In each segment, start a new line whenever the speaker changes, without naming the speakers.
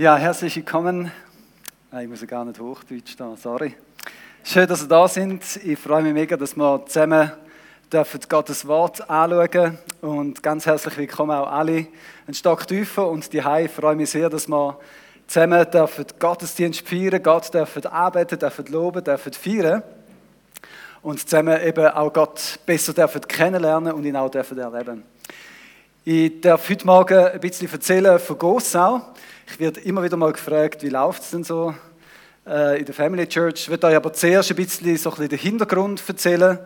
Ja, herzlich willkommen. Ich muss ja gar nicht Hochdeutsch da, sorry. Schön, dass ihr da sind. Ich freue mich mega, dass wir zusammen dürfen Gottes Wort anschauen und ganz herzlich willkommen auch alle ein Stock tiefer und die Hai freue mich sehr, dass wir zusammen dürfen Gottesdienst feiern, Gott dürfen arbeiten, dürfen loben, dürfen feiern und zusammen eben auch Gott besser dürfen kennenlernen und ihn auch dürfen erleben. Ich darf heute Morgen ein bisschen erzählen von Gossau. Ich werde immer wieder mal gefragt, wie läuft es denn so äh, in der Family Church. Ich werde euch aber zuerst ein bisschen, so ein bisschen den Hintergrund erzählen,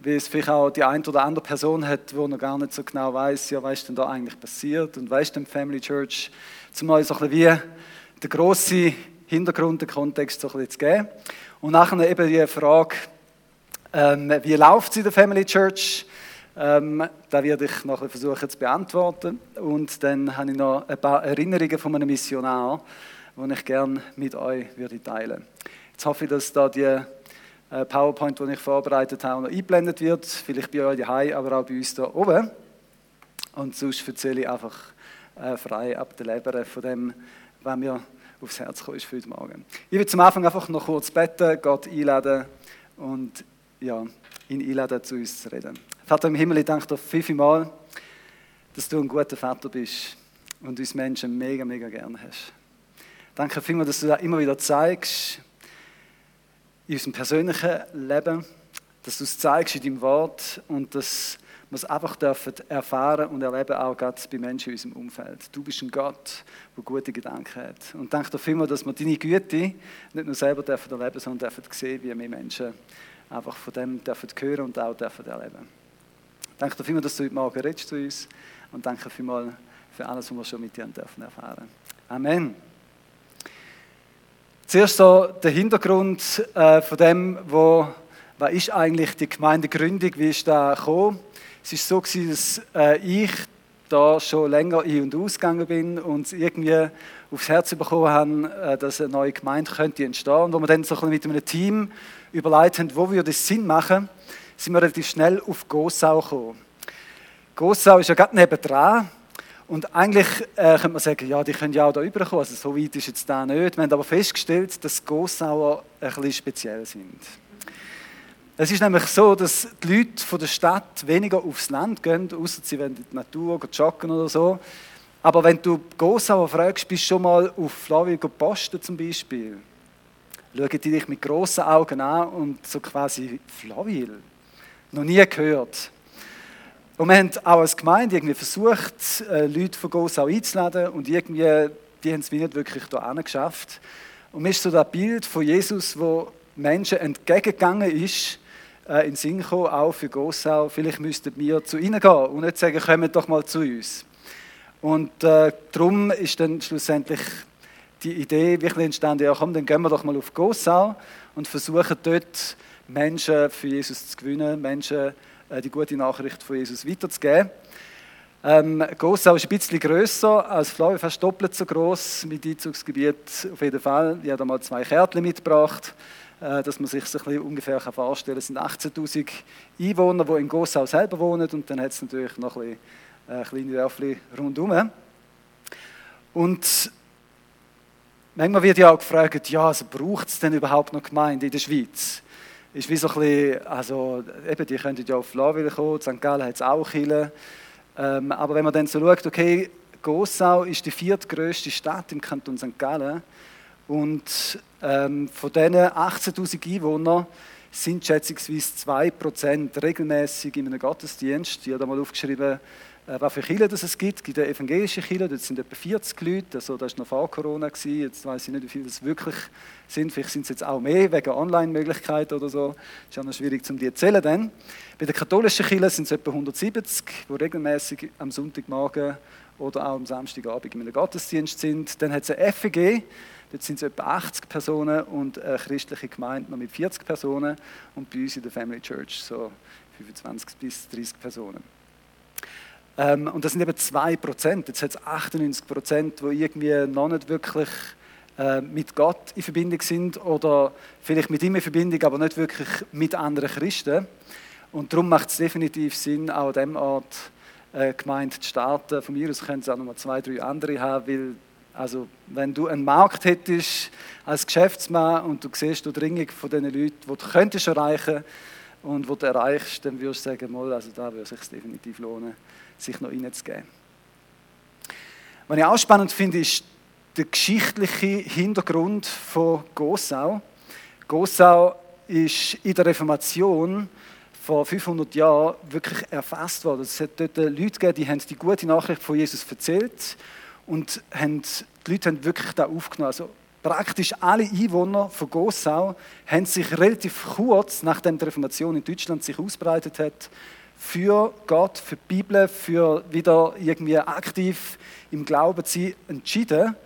wie es vielleicht auch die eine oder andere Person hat, die noch gar nicht so genau weiß, ja, was ist denn da eigentlich passiert und was ist denn Family Church, zumal so ein bisschen wie den grossen Hintergrund, den Kontext so ein bisschen zu geben. Und nachher eben die Frage, ähm, wie läuft es in der Family Church? Ähm, da werde ich noch versuchen zu beantworten. Und dann habe ich noch ein paar Erinnerungen von einem Missionar, die ich gerne mit euch würde teilen Jetzt hoffe ich, dass da die äh, PowerPoint, die ich vorbereitet habe, noch eingeblendet wird. Vielleicht bei euch daheim, aber auch bei uns hier oben. Und sonst erzähle ich einfach äh, frei ab der Leber von dem, was mir aufs Herz gekommen ist für heute Morgen. Ich will zum Anfang einfach noch kurz beten, Gott einladen und ja, ihn einladen, zu uns zu reden. Vater im Himmel, ich danke dir fünfmal, dass du ein guter Vater bist und uns Menschen mega, mega gerne hast. Danke vielmals, dass du das immer wieder zeigst in unserem persönlichen Leben, dass du es zeigst in deinem Wort und dass wir es einfach dürfen erfahren und erleben, auch gerade bei Menschen in unserem Umfeld. Du bist ein Gott, der gute Gedanken hat. Und danke dir vielmals, dass wir deine Güte nicht nur selber dürfen erleben, sondern dürfen sehen, wie wir Menschen einfach von dem dürfen hören und auch dürfen erleben. Danke dir vielmals, dass du heute Morgen redest zu uns und danke vielmals für alles, was wir schon mit dir dürfen erfahren. Amen. Zuerst so der Hintergrund äh, von dem, wo, was ist eigentlich die Gemeindegründung, wie ist da gekommen? Es ist so gewesen, dass äh, ich da schon länger ein- und ausgegangen bin und irgendwie aufs Herz bekommen habe, äh, dass eine neue Gemeinde könnte entstehen. Und wo wir dann so ein mit einem Team überlegt haben, wo würde es Sinn machen, sind wir relativ schnell auf Gossau gekommen. Gossau ist ja gerade nebendran. Und eigentlich äh, könnte man sagen, ja, die können ja auch da rüberkommen. Also so weit ist jetzt da nicht. Wir haben aber festgestellt, dass Gossauer ein bisschen speziell sind. Es ist nämlich so, dass die Leute von der Stadt weniger aufs Land gehen, außer sie wollen in die Natur joggen oder so. Aber wenn du Gossauer fragst, bist du schon mal auf Flawil posten zum Beispiel, schauen die dich mit grossen Augen an und so quasi Flawil. Noch nie gehört. Und wir haben auch als Gemeinde irgendwie versucht, äh, Leute von Gossau einzuladen und irgendwie, die haben es wie nicht wirklich da geschafft. Und mir ist so das Bild von Jesus, wo Menschen entgegengegangen ist, äh, in Sinn gekommen, auch für Gossau, vielleicht müssten wir zu ihnen gehen und nicht sagen, kommt doch mal zu uns. Und äh, darum ist dann schlussendlich die Idee wirklich entstanden, ja komm, dann gehen wir doch mal auf Gossau und versuchen dort Menschen für Jesus zu gewinnen, Menschen äh, die gute Nachricht von Jesus weiterzugeben. Ähm, Gossau ist ein bisschen grösser als Flavio, fast doppelt so groß mit Einzugsgebiet auf jeden Fall. Ich habe da mal zwei Kärtchen mitgebracht, äh, dass man sich das ein ungefähr vorstellen kann. Es sind 18'000 Einwohner, die in Gossau selber wohnen und dann hat es natürlich noch ein bisschen, äh, kleine Dörfchen rundherum. Und manchmal wird ja auch gefragt, ja, also braucht es denn überhaupt noch Gemeinde in der Schweiz? Ist wie so ein bisschen, also eben, die könnten ja auf Flawil kommen, St. Gallen hat es auch Chile. Ähm, aber wenn man dann so schaut, okay, Gossau ist die viertgrößte Stadt im Kanton St. Gallen und ähm, von diesen 18'000 Einwohnern sind schätzungsweise 2% regelmäßig in einem Gottesdienst. Ich habe da mal aufgeschrieben, was für Kirchen es gibt. Es gibt eine evangelische Kirche, dort sind etwa 40 Leute, also das war noch vor Corona, jetzt weiß ich nicht, wie viele das wirklich sind, vielleicht sind es jetzt auch mehr, wegen Online-Möglichkeiten oder so, das ist ja noch schwierig, um die zu zählen dann. Bei der katholischen Kirche sind es etwa 170, die regelmäßig am Sonntagmorgen oder auch am Samstagabend in einem Gottesdienst sind. Dann hat es eine FEG, dort sind es etwa 80 Personen und eine christliche Gemeinde noch mit 40 Personen und bei uns in der Family Church so 25 bis 30 Personen. Ähm, und das sind eben 2 Prozent. Jetzt hat es 98 Prozent, die irgendwie noch nicht wirklich äh, mit Gott in Verbindung sind oder vielleicht mit ihm in Verbindung, aber nicht wirklich mit anderen Christen. Und darum macht es definitiv Sinn, auch an diesem Ort äh, Gemeinde zu starten. Von mir aus können es auch noch mal zwei, drei andere haben, weil Also wenn du einen Markt hättest als Geschäftsmann und du siehst die Dringung von den Leuten, die du könntest erreichen und die du erreichst, dann würdest du sagen, mal, also da würde es sich definitiv lohnen, sich noch reinzugeben. Was ich auch spannend finde, ist der geschichtliche Hintergrund von Gossau. Gossau ist in der Reformation vor 500 Jahren wirklich erfasst worden. Es hat dort Leute gegeben, die haben die gute Nachricht von Jesus erzählt und haben, die Leute haben wirklich da aufgenommen. Also praktisch alle Einwohner von Gossau haben sich relativ kurz, nachdem die Reformation in Deutschland sich ausbreitet hat, für Gott, für die Bibel, für wieder irgendwie aktiv im Glauben zu sein, entschieden.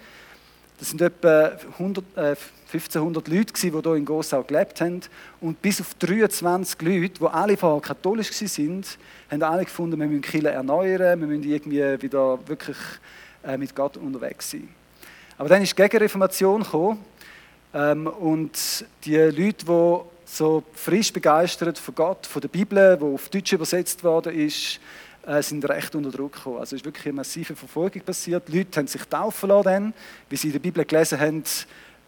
Das sind etwa 100, äh, 1500 Leute, die hier in Gossau gelebt haben. Und bis auf 23 Leute, die alle vorher katholisch waren, haben alle gefunden, wir müssen Kirche erneuern, wir müssen irgendwie wieder wirklich äh, mit Gott unterwegs sein. Aber dann ist die Gegenreformation gekommen ähm, und die Leute, die so frisch begeistert von Gott, von der Bibel, die auf Deutsch übersetzt worden ist, äh, sind recht unter Druck gekommen. Also es ist wirklich eine massive Verfolgung passiert. Die Leute haben sich taufen lassen, wie sie in der Bibel gelesen haben,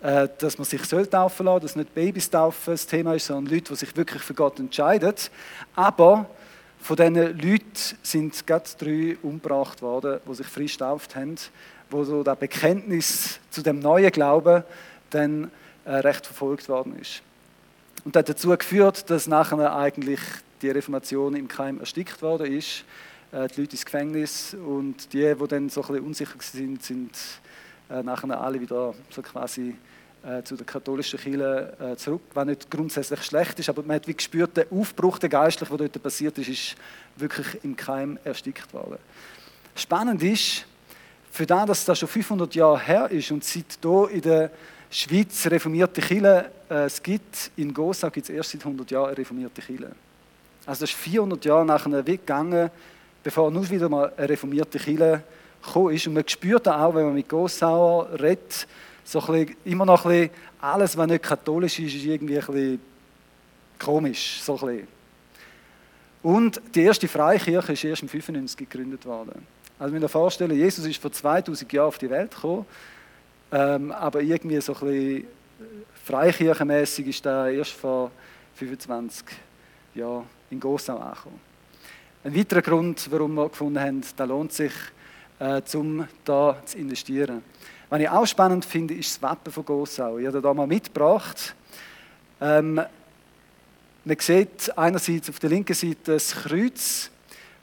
äh, dass man sich taufen lassen, dass nicht Babys taufen das Thema ist, sondern Leute, die sich wirklich für Gott entscheiden. Aber von diesen Leuten sind gerade drei umgebracht worden, die sich frisch tauft haben, wo so das Bekenntnis zu dem neuen Glauben dann äh, recht verfolgt worden ist. Und das hat dazu geführt, dass nachher eigentlich die Reformation im Keim erstickt worden ist. Äh, die Leute ins Gefängnis und die, die dann so ein bisschen unsicher sind, sind äh, nachher alle wieder so quasi äh, zu der katholischen Kirche zurück, was nicht grundsätzlich schlecht ist, aber man hat wie gespürt, der Aufbruch, der geistlich, der dort passiert ist, ist wirklich im Keim erstickt worden. Spannend ist, für das, dass das schon 500 Jahre her ist und seit hier in der Schweiz reformierte Kirche äh, es gibt, in Gosa gibt es erst seit 100 Jahren reformierte Kirche. Also das ist 400 Jahre nach einem Weg gegangen, bevor nur wieder mal eine reformierte Kirche gekommen ist. Und man spürt auch, wenn man mit Gossauer redet, so ein bisschen, immer noch ein bisschen, alles, was nicht katholisch ist, ist irgendwie ein bisschen komisch. So ein bisschen. Und die erste Freikirche ist erst im 95 gegründet worden. Also wenn ihr vorstellen, Jesus ist vor 2000 Jahren auf die Welt gekommen, ähm, aber irgendwie so ein bisschen freikirchenmäßig ist da erst vor 25 Jahren in Gossau angekommen. Ein weiterer Grund, warum wir gefunden haben, da lohnt sich, äh, um da zu investieren. Was ich auch spannend finde, ist das Wappen von Gossau. Ich habe das mal mitgebracht. Ähm, man sieht einerseits auf der linken Seite das Kreuz,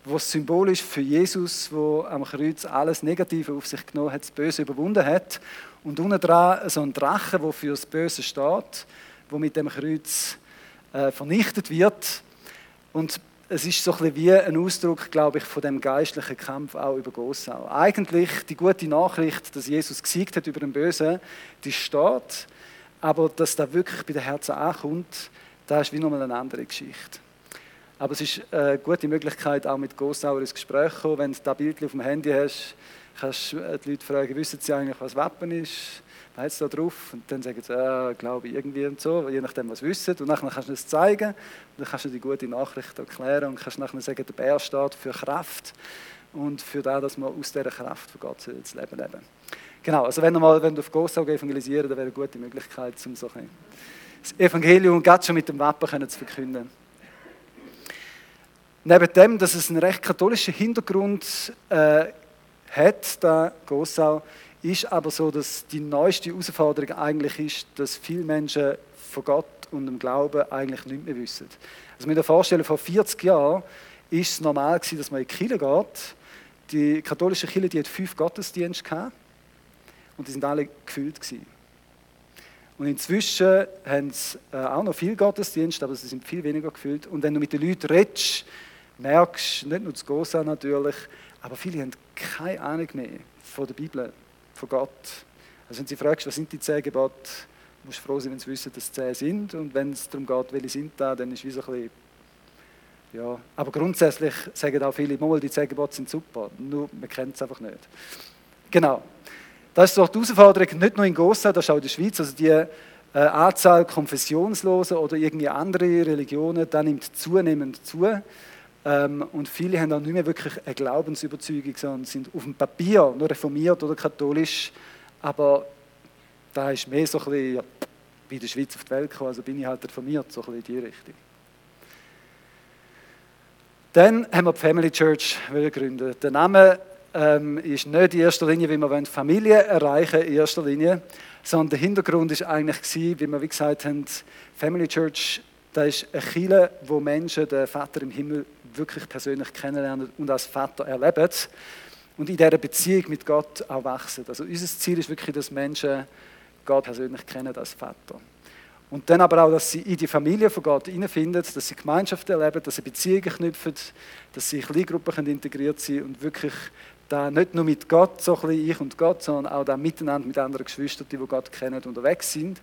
was symbolisch für Jesus, wo am Kreuz alles Negative auf sich genommen hat, das Böse überwunden hat. Und unten dran so ein Drache, der für das Böse steht, wo mit dem Kreuz äh, vernichtet wird. Und es ist so ein wie ein Ausdruck, glaube ich, von dem geistlichen Kampf auch über Gossau. Eigentlich die gute Nachricht, dass Jesus gesiegt hat über den Bösen, die steht, aber dass da wirklich bei den Herzen ankommt, da ist wie nochmal eine andere Geschichte. Aber es ist eine gute Möglichkeit, auch mit Gossauer ins Gespräch zu kommen. Wenn du das Bild auf dem Handy hast, kannst du die Leute fragen, wissen sie eigentlich, was Wappen ist? Was hat es da drauf? Und dann sagen sie, äh, glaube ich, irgendwie und so, je nachdem, was sie wissen. Und dann kannst du es zeigen, und dann kannst du die gute Nachricht erklären und kannst nachher sagen, der Bär steht für Kraft und für das, dass man aus dieser Kraft von Gott das Leben leben Genau, also wenn du, mal, wenn du auf Gossau evangelisieren dann wäre eine gute Möglichkeit, um so das Evangelium gerade schon mit dem Wappen zu verkünden. Neben dem, dass es einen recht katholischen Hintergrund äh, hat, da Gossau, ist aber so, dass die neueste Herausforderung eigentlich ist, dass viele Menschen von Gott und dem Glauben eigentlich nicht mehr wissen. Also mit der Vorstellung vor 40 Jahren ist es normal gewesen, dass man in die Kirche geht. Die katholische Kirche, die hat fünf Gottesdienste gehabt und die sind alle gefüllt gewesen. Und inzwischen haben sie äh, auch noch viel Gottesdienste, aber sie sind viel weniger gefüllt. Und wenn du mit den Leuten redest, merkst du, nicht nur das Gosa natürlich, aber viele haben keine Ahnung mehr von der Bibel, von Gott. Also wenn sie fragst, was sind die zehn Gebote, musst du froh sein, wenn sie wissen, dass es zehn sind. Und wenn es darum geht, welche sind da, dann ist es so ein bisschen, ja. Aber grundsätzlich sagen auch viele, mal, die zehn Gebote sind super, nur man kennt es einfach nicht. Genau. Das ist doch die Herausforderung, nicht nur in Gossa, das ist auch in der Schweiz, also die äh, Anzahl Konfessionsloser oder irgendwie andere Religionen, da nimmt zunehmend zu. Ähm, und viele haben auch nicht mehr wirklich eine Glaubensüberzeugung, sondern sind auf dem Papier nur reformiert oder katholisch, aber da ist mehr so ein bisschen wie in der Schweiz auf die Welt gekommen, also bin ich halt reformiert, so ein bisschen in die Richtung. Dann haben wir die Family Church gegründet. Der Name ähm, ist nicht in erster Linie, wie wir Familie erreichen in erster Linie, sondern der Hintergrund ist eigentlich wie wir wie gesagt haben, Family Church, da ist eine Kirche, wo Menschen den Vater im Himmel wirklich persönlich kennenlernen und als Vater erleben und in dieser Beziehung mit Gott auch wachsen. Also unser Ziel ist wirklich, dass Menschen Gott persönlich kennen als Vater. Und dann aber auch, dass sie in die Familie von Gott hineinfinden, dass sie Gemeinschaft erleben, dass sie Beziehungen knüpfen, dass sie in Kleingruppen integriert sind und wirklich da nicht nur mit Gott, so ein bisschen ich und Gott, sondern auch da miteinander mit anderen Geschwistern, die Gott kennen, unterwegs sind.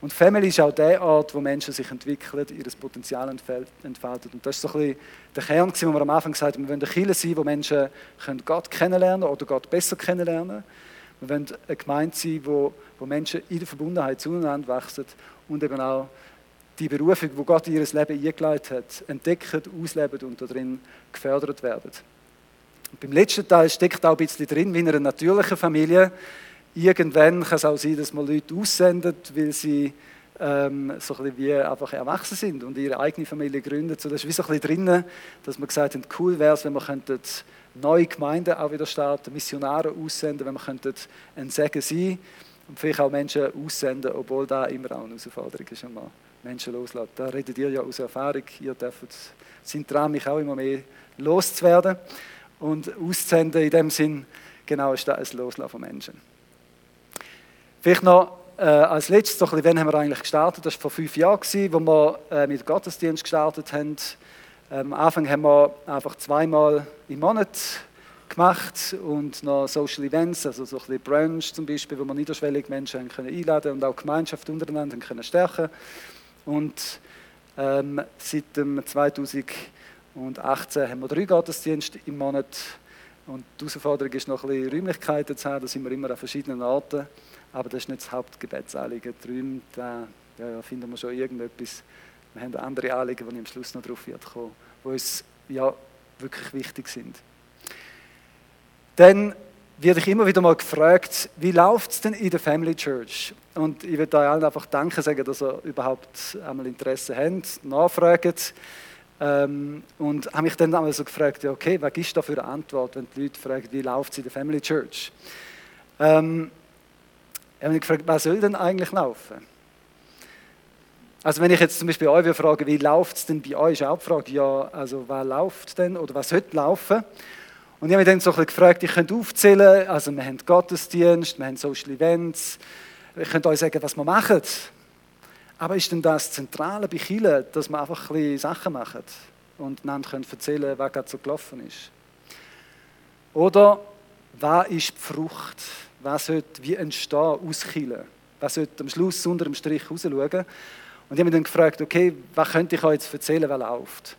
Und Family ist auch der Ort, wo Menschen sich entwickeln, ihr Potenzial entfalten. Und das ist so ein bisschen der Kern, wo wir am Anfang gesagt haben, wir wollen eine Kirche sein, wo Menschen Gott kennenlernen oder Gott besser kennenlernen. Wir wollen eine Gemeinde sein, wo, wo Menschen in der Verbundenheit zueinander wachsen und eben auch die Berufung, wo Gott in ihr Leben eingeleitet hat, entdecken, ausleben und darin gefördert werden. Und beim letzten Teil steckt auch ein bisschen drin, wie in einer natürlichen Familie. Irgendwann kann es auch sein, dass man Leute aussendet, weil sie ähm, so ein bisschen wie einfach erwachsen sind und ihre eigene Familie gründen. So, das ist wie so ein bisschen drin, dass man gesagt hat, cool wäre es, wenn wir neue Gemeinden auch wieder starten, Missionare aussenden, wenn wir könnten ein Segen sein und vielleicht auch Menschen aussenden, obwohl da immer auch eine Herausforderung ist, wenn man Menschen loslassen. Da redet ihr ja aus Erfahrung, ihr dürft, sind dran, mich auch immer mehr loszuwerden und auszusenden. In dem Sinn, genau ist das ein Loslassen von Menschen. Vielleicht noch äh, als letztes, so wann haben wir eigentlich gestartet? Das war vor fünf Jahren, gewesen, wo wir äh, mit Gottesdienst gestartet haben. Ähm, am Anfang haben wir einfach zweimal im Monat gemacht und noch Social Events, also so ein bisschen Brunch zum Beispiel, wo wir niederschwellig Menschen können einladen und auch Gemeinschaft untereinander können stärken Und ähm, seit dem 2018 haben wir drei Gottesdienste im Monat und die Herausforderung ist noch ein bisschen Räumlichkeiten zu haben, da sind wir immer an verschiedenen Orten, aber das ist nicht das Hauptgebetsanliegen. Die Räume, da ja, finden wir schon irgendetwas. Wir haben andere Anliegen, die ich am Schluss noch darauf werde kommen, die uns ja, wirklich wichtig sind. Dann werde ich immer wieder mal gefragt, wie läuft es denn in der Family Church? Und ich würde euch allen einfach Danke sagen, dass ihr überhaupt einmal Interesse habt, nachfragen. Ähm, und habe mich dann einmal so gefragt, okay, was ist da für eine Antwort, wenn die Leute fragen, wie läuft es in der Family Church? Ähm, ich habe mich gefragt, was soll denn eigentlich laufen? Also wenn ich jetzt zum Beispiel euch frage, wie läuft es denn bei euch, ist auch die Frage, ja, also was läuft denn oder was sollte laufen? Und ich habe mich dann so ein bisschen gefragt, ich könnte aufzählen, also wir haben Gottesdienst, wir haben Social Events, ich könnte euch sagen, was wir machen. Aber ist denn das Zentrale bei Chile, dass wir einfach ein bisschen Sachen machen und einander können erzählen was gerade so gelaufen ist? Oder was ist die Frucht? Was sollte wie entstehen aus Chile? Was sollte am Schluss unter dem Strich rausschauen? Und ich habe mich dann gefragt, okay, was könnte ich euch jetzt erzählen, was läuft?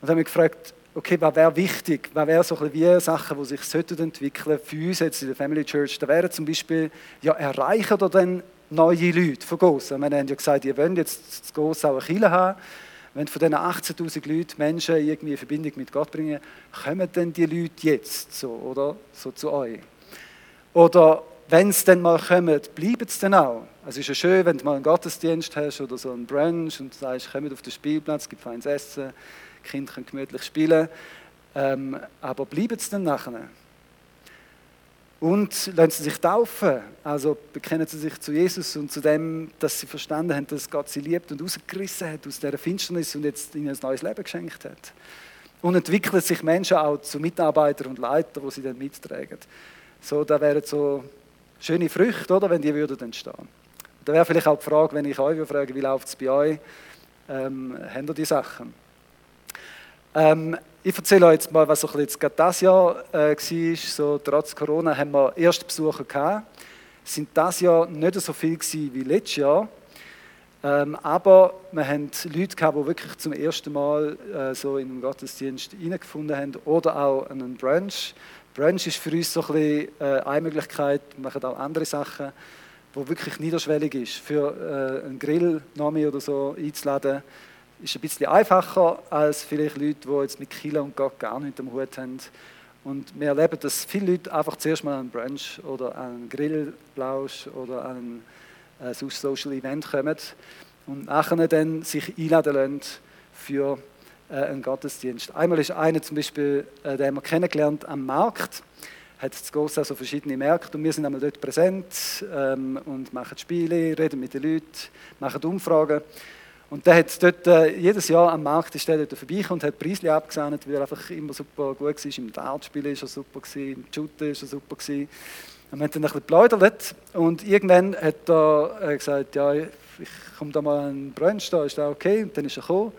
Und dann habe ich mich gefragt, okay, was wäre wichtig, was wäre so ein wie Sachen, die sich entwickeln für uns jetzt in der Family Church. Da wären zum Beispiel, ja, erreichen oder dann neue Leute von Gossen. Wir haben ja gesagt, ihr wollt jetzt das Gossen auch eine Kirche haben. Wenn von diesen 18'000 Leuten Menschen irgendwie eine Verbindung mit Gott bringen, kommen denn die Leute jetzt so, oder? So zu euch. Oder wenn sie dann mal kommen, bleiben sie dann auch. Also es ist ja schön, wenn du mal einen Gottesdienst hast oder so einen Brunch und du sagst, kommt auf den Spielplatz, es gibt feines Essen, die Kinder können gemütlich spielen. Ähm, aber bleiben sie dann nachher? Und lassen sie sich taufen, also bekennen sie sich zu Jesus und zu dem, dass sie verstanden haben, dass Gott sie liebt und rausgerissen hat aus dieser Finsternis und jetzt ihnen ein neues Leben geschenkt hat. Und entwickeln sich Menschen auch zu Mitarbeitern und Leitern, wo sie dann mittragen. So, da wären so schöne Früchte, oder, wenn die würden entstehen. Da wäre vielleicht auch die Frage, wenn ich euch frage, wie läuft es bei euch, ähm, haben ihr die Sachen? Ähm, ich erzähle euch jetzt mal, was so jetzt gerade das Jahr äh, war. So, trotz Corona haben wir erste Besucher gehabt. Es sind das Jahr nicht so viel wie letztes Jahr. Ähm, aber wir haben Leute gehabt, die wirklich zum ersten Mal äh, so in den Gottesdienst hineingefunden haben oder auch einen Brunch. Brunch ist für uns so ein bisschen, äh, eine Möglichkeit, wir machen auch andere Sachen, wo wirklich niederschwellig ist, für äh, einen Grill oder so einzuladen ist ein bisschen einfacher als vielleicht Leute, die jetzt mit Kilo und Gott gar nicht am Hut haben. Und wir erleben, dass viele Leute einfach zuerst mal einen Brunch oder einen Grillplausch oder an äh, Social Event kommen und nachher dann sich einladen lassen für äh, einen Gottesdienst. Einmal ist einer zum Beispiel, äh, den haben wir kennengelernt am Markt, hat das Grosse also verschiedene Märkte und wir sind einmal dort präsent ähm, und machen Spiele, reden mit den Leuten, machen Umfragen. Und der hat dort äh, jedes Jahr am Markt ist der dort vorbeigekommen und hat Preisli abgesahnet, weil er einfach immer super gut war. Im Dartspiel war er super, im Shooten war er super. Gewesen. Und wir haben dann ein bisschen und irgendwann hat er äh, gesagt, ja, ich komme da mal einen Brunch, da ist das okay? Und dann ist er gekommen.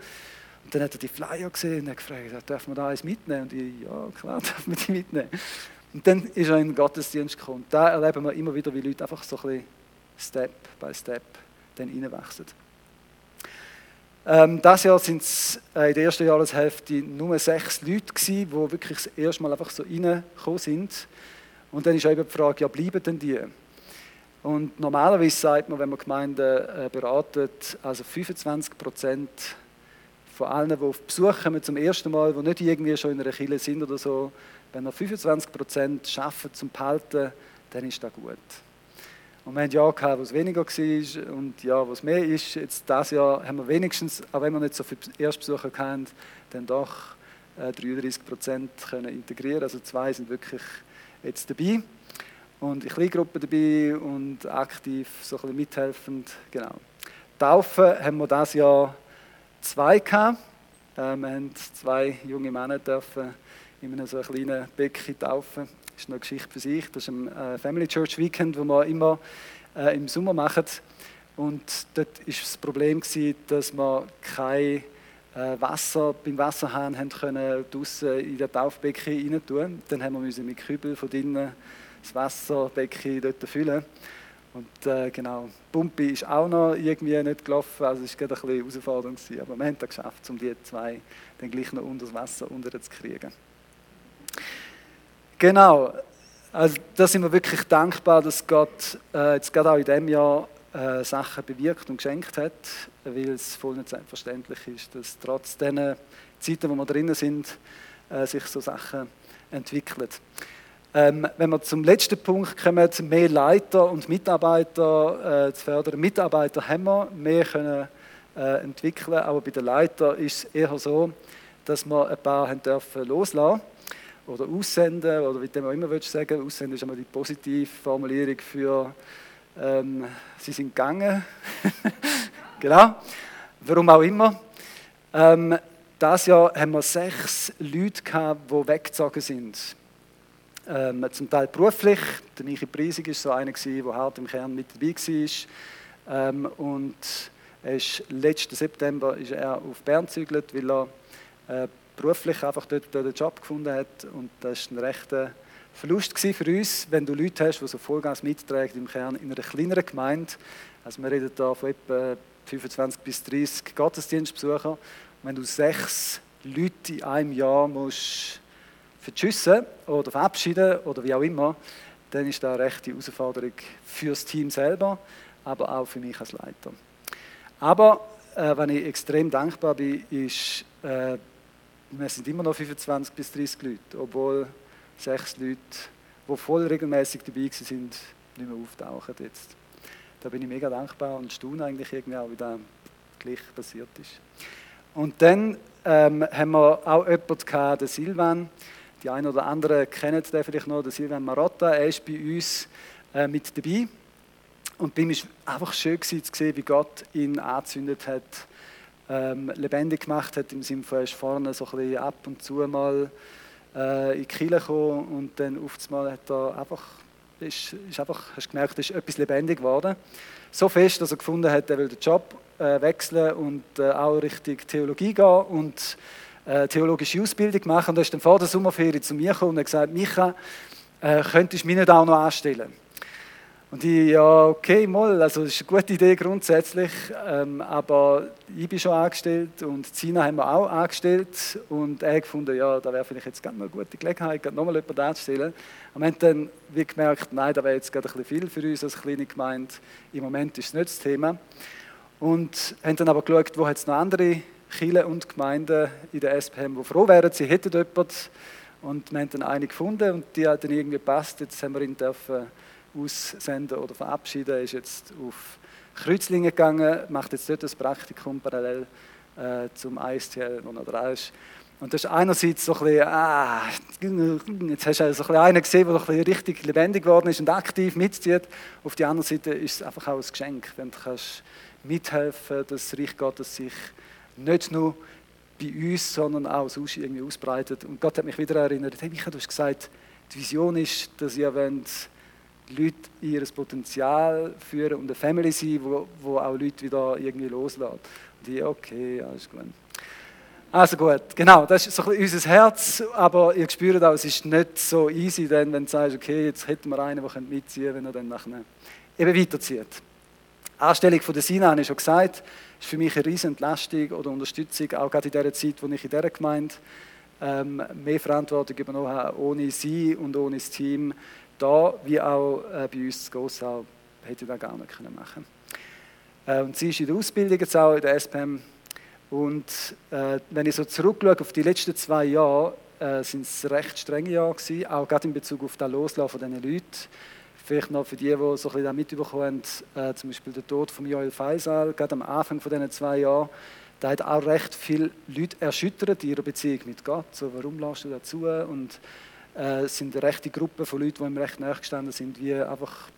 Und dann hat er die Flyer gesehen und hat gefragt, darf man da eins mitnehmen? Und ich, ja, klar, darf man die mitnehmen. Und dann ist er in den Gottesdienst gekommen. Da erleben wir immer wieder, wie Leute einfach so ein bisschen Step by Step dann reinwachsen. Ähm, das Jahr sind es äh, in der ersten Jahreshälfte nur sechs Leute gewesen, die wirklich das erste Mal einfach so reingekommen sind. Und dann ist eben die Frage, ja, bleiben denn die? Und normalerweise sagt man, wenn man Gemeinden äh, beratet, also 25 Prozent von allen, die auf Besuch kommen zum ersten Mal, die nicht irgendwie schon in einer Kirche sind oder so, wenn wir 25 Prozent schaffen zum Behalten, dann ist das gut. Und wir haben Jahre gehabt, wo es weniger war und ja, wo es mehr ist. Jetzt dieses Jahr haben wir wenigstens, auch wenn wir nicht so viele Erstbesucher hatten, dann doch 33 äh, Prozent können integrieren. Also zwei sind wirklich jetzt dabei und in Kleingruppen dabei und aktiv so ein bisschen mithelfend. Genau. Taufen haben wir dieses Jahr zwei gehabt. Äh, wir haben zwei junge Männer dürfen in einem so kleinen Becken taufen. Das ist eine Geschichte für sich. Das ist ein äh, Family Church Weekend, das wir immer äh, im Sommer machen. Und dort war das Problem, dass wir kein äh, Wasser beim Wasserhahn haben können, draussen in das Taufbecken rein tun. Dann haben wir mit Kübel von drinnen das Wasserbecken dort füllen. Und äh, genau, Pumpe ist auch noch irgendwie nicht gelaufen, also es war ein bisschen Herausforderung. Aber wir haben es geschafft, um die zwei dann gleich noch unter das Wasser unter zu kriegen. Genau, also da sind wir wirklich dankbar, dass Gott äh, jetzt gerade auch in diesem Jahr äh, Sachen bewirkt und geschenkt hat, weil es voll nicht selbstverständlich ist, dass trotz diesen Zeiten, wo wir drinnen sind, äh, sich so Sachen entwickeln. Ähm, wenn wir zum letzten Punkt kommen, mehr Leiter und Mitarbeiter äh, zu fördern. Mitarbeiter haben wir, mehr können äh, entwickeln, aber bei den Leitern ist es eher so, dass wir ein paar haben dürfen loslassen oder aussenden, oder wie du auch immer willst sagen. Aussenden ist einmal die positive Formulierung für ähm, sie sind gegangen. genau. Warum auch immer. Ähm, das Jahr haben wir sechs Leute gehabt, die weggezogen sind. Ähm, zum Teil beruflich. Der Michi Preisig war so einer, der hart im Kern mit dabei war. Ähm, und ist, letzten September ist er auf Bern gezügelt, weil er äh, beruflich einfach dort, dort einen Job gefunden hat. Und das war ein rechter Verlust für uns, wenn du Leute hast, die so Vollgas mittragen im Kern in einer kleineren Gemeinde. Also wir reden da von etwa 25 bis 30 Gottesdienstbesuchern. Wenn du sechs Leute in einem Jahr musst verschüssen oder verabschieden oder wie auch immer, dann ist das eine rechte Herausforderung für das Team selber, aber auch für mich als Leiter. Aber äh, wenn ich extrem dankbar bin, ist äh, wir sind immer noch 25 bis 30 Leute, obwohl sechs Leute, die voll regelmäßig dabei sind, nicht mehr auftauchen jetzt. Da bin ich mega dankbar und staune eigentlich irgendwie auch, wie das gleich passiert ist. Und dann ähm, haben wir auch jemanden gehabt, den Silvan. Die einen oder anderen kennen den vielleicht noch, den Silvan Marotta. Er ist bei uns äh, mit dabei. Und bei ihm war einfach schön zu sehen, wie Gott ihn angezündet hat ähm, lebendig gemacht hat, im Sinne von, er ist vorne so ein bisschen ab und zu mal äh, in die Kirche gekommen und dann auf einmal hat er einfach, ist, ist einfach, hast gemerkt, ist etwas lebendig geworden. So fest, dass er gefunden hat, er will den Job äh, wechseln und äh, auch Richtung Theologie gehen und äh, theologische Ausbildung machen. Und er ist dann vor der Sommerferie zu mir gekommen und hat gesagt, Micha, äh, könntest du mich nicht auch noch anstellen? Und ich, ja, okay, mal, also das ist eine gute Idee grundsätzlich, ähm, aber ich bin schon angestellt und Zina haben wir auch angestellt und er gefunden, ja, da wäre vielleicht jetzt gerade mal eine gute Gelegenheit, gerade nochmal jemanden anzustellen. Und wir haben dann wie gemerkt, nein, da wäre jetzt gerade ein bisschen viel für uns als kleine Gemeinde. Im Moment ist es nicht das Thema. Und haben dann aber geschaut, wo hat es noch andere Kirchen und Gemeinden in der SPM, die froh wären, sie hätten jemanden. Und wir haben dann eine gefunden und die hat dann irgendwie gepasst. Jetzt haben wir ihn dürfen aussenden oder verabschieden. Er ist jetzt auf Kreuzlingen gegangen, macht jetzt dort das Praktikum parallel äh, zum ISTL, wo er dran ist. Und das ist einerseits so ein bisschen, ah, jetzt hast du also so ein einen gesehen, der ein bisschen richtig lebendig geworden ist und aktiv mitzieht. Auf der anderen Seite ist es einfach auch ein Geschenk, wenn du kannst mithelfen dass das Reich Gottes sich nicht nur bei uns, sondern auch sonst irgendwie ausbreitet. Und Gott hat mich wieder erinnert, hey Michael, du hast gesagt, die Vision ist, dass ihr wollt, Leute ihr Potenzial führen und eine Family sein, wo, wo auch Leute wieder irgendwie loslassen. Und ich, okay, alles gut. Also gut, genau, das ist so ein bisschen unser Herz, aber ihr spürt auch, es ist nicht so easy, denn, wenn du sagst, okay, jetzt hätten wir einen, der mitziehen wenn er dann nachher eben weiterzieht. Anstellung von der Sina, habe ich schon gesagt, ist für mich eine riesen Entlastung oder Unterstützung, auch gerade in der Zeit, wo ich in dieser Gemeinde ähm, mehr Verantwortung übernommen habe, ohne sie und ohne das Team, da wie auch äh, bei uns zu Gossau, hätte ich das gar nicht können machen äh, Und sie ist in der Ausbildung jetzt auch in der SPM und äh, wenn ich so zurückschaue auf die letzten zwei Jahre, äh, sind es recht strenge Jahre gewesen, auch gerade in Bezug auf das Loslaufen von diesen Leuten. Vielleicht noch für die, die so ein bisschen mitbekommen haben, äh, zum Beispiel der Tod von Joel Faisal, gerade am Anfang von diesen zwei Jahren, da hat auch recht viele Leute erschüttert in ihrer Beziehung mit Gott. So, warum lässt du dazu? Und äh, sind eine rechte Gruppe von Leuten, die ihm recht nachgestanden sind, wie einfach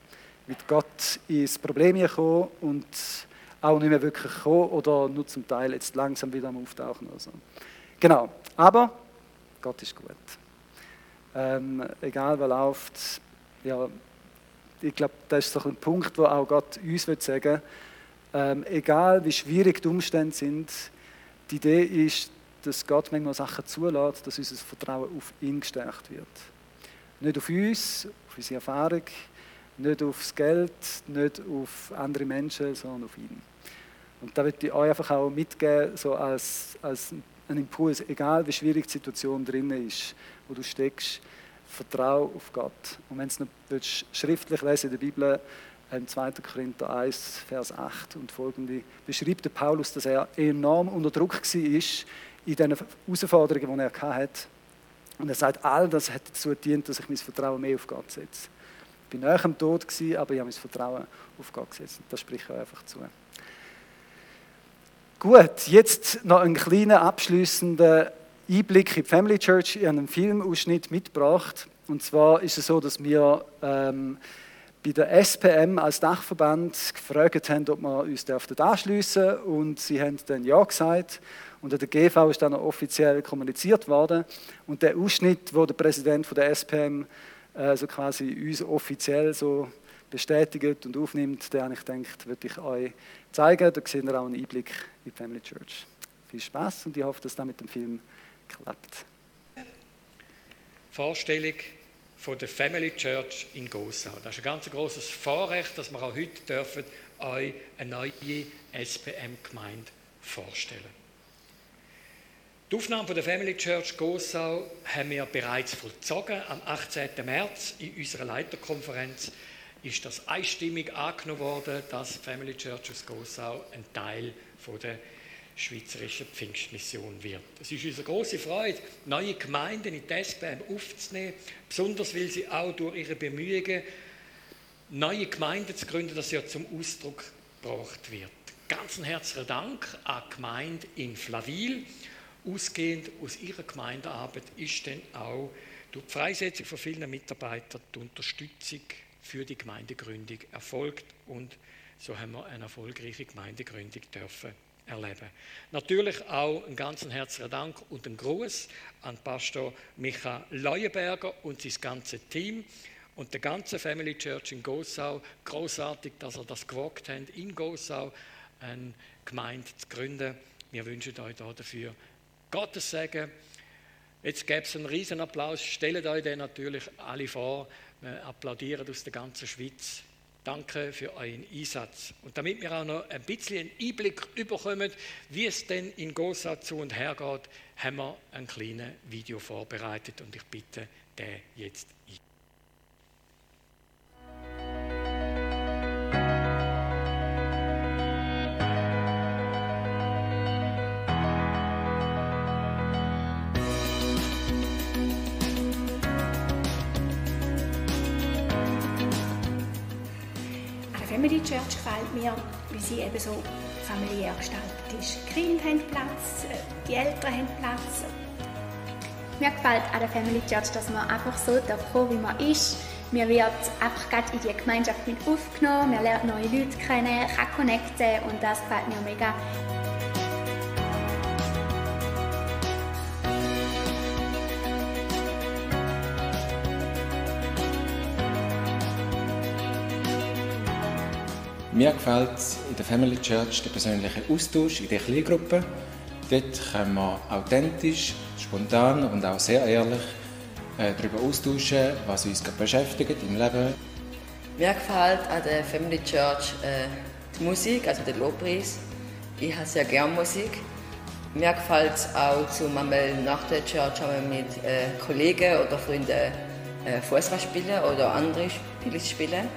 mit Gott ins Problem gekommen und auch nicht mehr wirklich gekommen oder nur zum Teil jetzt langsam wieder am Auftauchen. Oder so. Genau, aber Gott ist gut. Ähm, egal was läuft, ja, ich glaube, das ist so ein Punkt, wo auch Gott uns will sagen ähm, egal wie schwierig die Umstände sind, die Idee ist, dass Gott manchmal Sachen zulässt, dass unser Vertrauen auf ihn gestärkt wird. Nicht auf uns, auf unsere Erfahrung, nicht aufs Geld, nicht auf andere Menschen, sondern auf ihn. Und da würde ich euch einfach auch mitgeben, so als, als ein Impuls, egal wie schwierig die Situation drin ist, wo du steckst, vertraue auf Gott. Und wenn du noch schriftlich lesen in der Bibel, im 2. Korinther 1, Vers 8 und folgende, beschreibt der Paulus, dass er enorm unter Druck war in den Herausforderungen, die er hatte. Und er sagt, all das hat dazu gedient, dass ich mein Vertrauen mehr auf Gott setze. Ich bin näher am Tod, aber ich habe mein Vertrauen auf Gott gesetzt. Das spricht er einfach zu. Gut, jetzt noch einen kleinen abschließenden Einblick in die Family Church. Ich habe einen Filmausschnitt mitgebracht. Und zwar ist es so, dass wir ähm, bei der SPM als Dachverband gefragt haben, ob wir uns anschliessen dürfen. Und sie haben dann Ja gesagt. Und der GV ist dann offiziell kommuniziert worden. Und der Ausschnitt, wo der Präsident von der SPM äh, quasi uns offiziell so bestätigt und aufnimmt, den habe ich gedacht, würde ich euch zeigen. Da seht ihr auch einen Einblick in die Family Church. Viel Spaß und ich hoffe, dass das mit dem Film klappt.
Vorstellung von der Family Church in Gossau. Das ist ein ganz großes Vorrecht, dass wir auch heute dürfen euch eine neue SPM-Gemeinde vorstellen. Die Aufnahme der Family Church Gossau haben wir bereits vollzogen. Am 18. März in unserer Leiterkonferenz ist das einstimmig angenommen worden, dass Family Church aus Gossau ein Teil der schweizerischen Pfingstmission wird. Es ist unsere große Freude, neue Gemeinden in die aufzunehmen, besonders weil sie auch durch ihre Bemühungen, neue Gemeinden zu gründen, das ja zum Ausdruck gebracht wird. Ganz herzlichen Dank an die Gemeinde in Flaville. Ausgehend aus ihrer Gemeindearbeit ist dann auch durch die Freisetzung von vielen Mitarbeitern die Unterstützung für die Gemeindegründung erfolgt und so haben wir eine erfolgreiche Gemeindegründung dürfen erleben. Natürlich auch einen ganz herzlichen Dank und einen Gruß an Pastor Micha Leuenberger und sein ganze Team und der ganze Family Church in Gossau. Großartig, dass er das gewagt hat, in Gossau eine Gemeinde zu gründen. Wir wünschen euch dafür Gottes Segen. Jetzt gäbe es einen riesen Applaus. Stellt euch den natürlich alle vor. Wir applaudieren aus der ganzen Schweiz. Danke für euren Einsatz. Und damit wir auch noch ein bisschen einen Einblick bekommen, wie es denn in Gosa zu und her geht, haben wir ein kleines Video vorbereitet und ich bitte den jetzt ein.
Family Church gefällt mir, weil sie eben so familiär gestaltet ist. Die Kinder haben Platz, äh, die Eltern haben Platz.
Mir gefällt an der Family Church, dass man einfach so kommen wie man ist. Man wird einfach gerade in die Gemeinschaft mit aufgenommen, man lernt neue Leute kennen, kann connecten und das gefällt mir mega.
Mir gefällt in der Family Church der persönliche Austausch in der Kleingruppe. Dort können wir authentisch, spontan und auch sehr ehrlich äh, darüber austauschen, was uns beschäftigt im Leben.
Mir gefällt an der Family Church äh, die Musik, also der Lobpreis. Ich habe sehr gerne Musik. Mir gefällt es auch, zum einmal nach der Church mit äh, Kollegen oder Freunden äh, Fußball spielen oder andere Spiele spielen.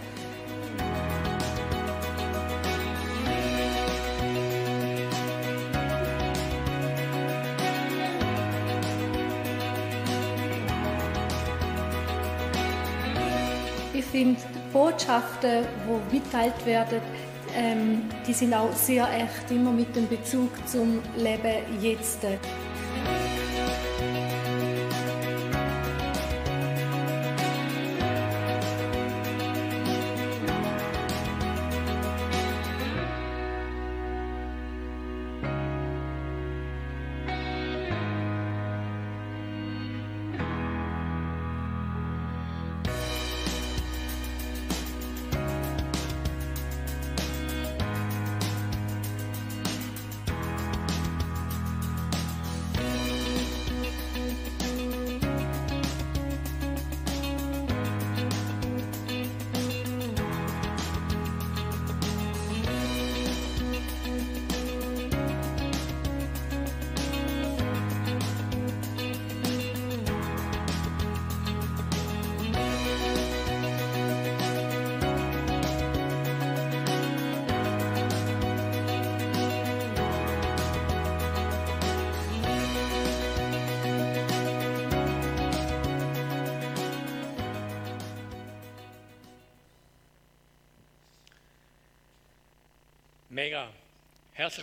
Die Botschaften, die mitteilt werden, ähm, die sind auch sehr echt, immer mit dem Bezug zum Leben jetzt.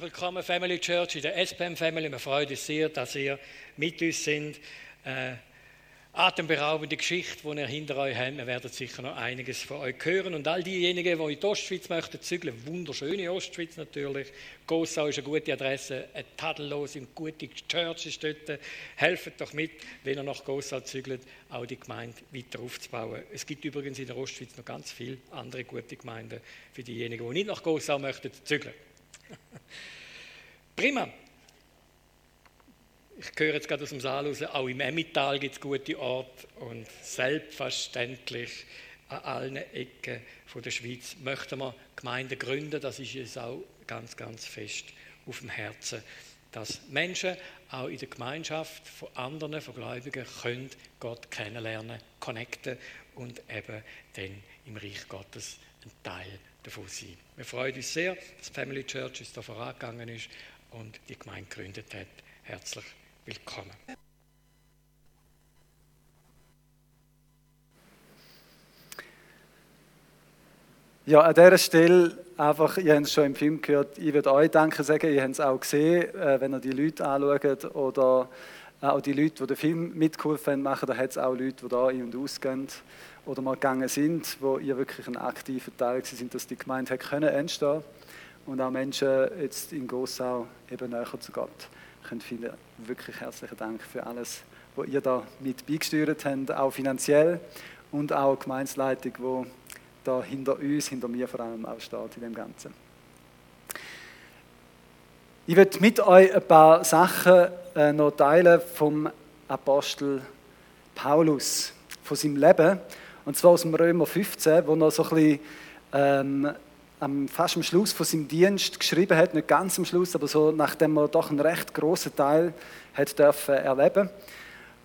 Herzlich willkommen, Family Church, in der SPM Family. Wir freuen uns sehr, dass ihr mit uns sind. Äh, atemberaubende Geschichte, die ihr hinter euch habt. Wir werden sicher noch einiges von euch hören. Und all diejenigen, die in die Ostschweiz möchten zügeln, wunderschöne Ostschweiz natürlich. Gossau ist eine gute Adresse, eine tadellose und gute Church ist dort. Helft doch mit, wenn ihr nach Gossau zügelt, auch die Gemeinde weiter aufzubauen. Es gibt übrigens in der Ostschweiz noch ganz viele andere gute Gemeinden für diejenigen, die nicht nach Gossau möchten zügeln. Prima. Ich höre jetzt gerade aus dem Saal raus, auch im Emmental gibt es gute Orte und selbstverständlich an allen Ecken von der Schweiz möchten wir Gemeinden gründen. Das ist uns auch ganz, ganz fest auf dem Herzen, dass Menschen auch in der Gemeinschaft von anderen, von Gläubigen, können Gott kennenlernen, connecten und eben dann im Reich Gottes ein Teil davon sein. Wir freuen uns sehr, dass Family Church da vorangegangen ist und die Gemeinde gegründet hat. Herzlich willkommen.
Ja, an dieser Stelle einfach, ihr habt es schon im Film gehört, ich würde euch danken sagen, ihr habt es auch gesehen, äh, wenn ihr die Leute anschaut oder auch die Leute, die den Film mitgeholfen haben, da hat es auch Leute, die da ein- und ausgehen oder mal gegangen sind, wo ihr wirklich ein aktiver Teil sind, dass die Gemeinde hat können entstehen und auch Menschen jetzt in Gossau eben näher zu Gott können finden. Wirklich herzlichen Dank für alles, was ihr da mit beigesteuert habt, auch finanziell und auch die Gemeinsleitung, die da hinter uns, hinter mir vor allem auch steht in dem Ganzen. Ich werde mit euch ein paar Sachen äh, noch teilen vom Apostel Paulus, von seinem Leben. Und zwar aus dem Römer 15, wo er so ein bisschen ähm, am, fast am Schluss von seinem Dienst geschrieben hat, nicht ganz am Schluss, aber so nachdem er doch einen recht großen Teil hat dürfen erleben.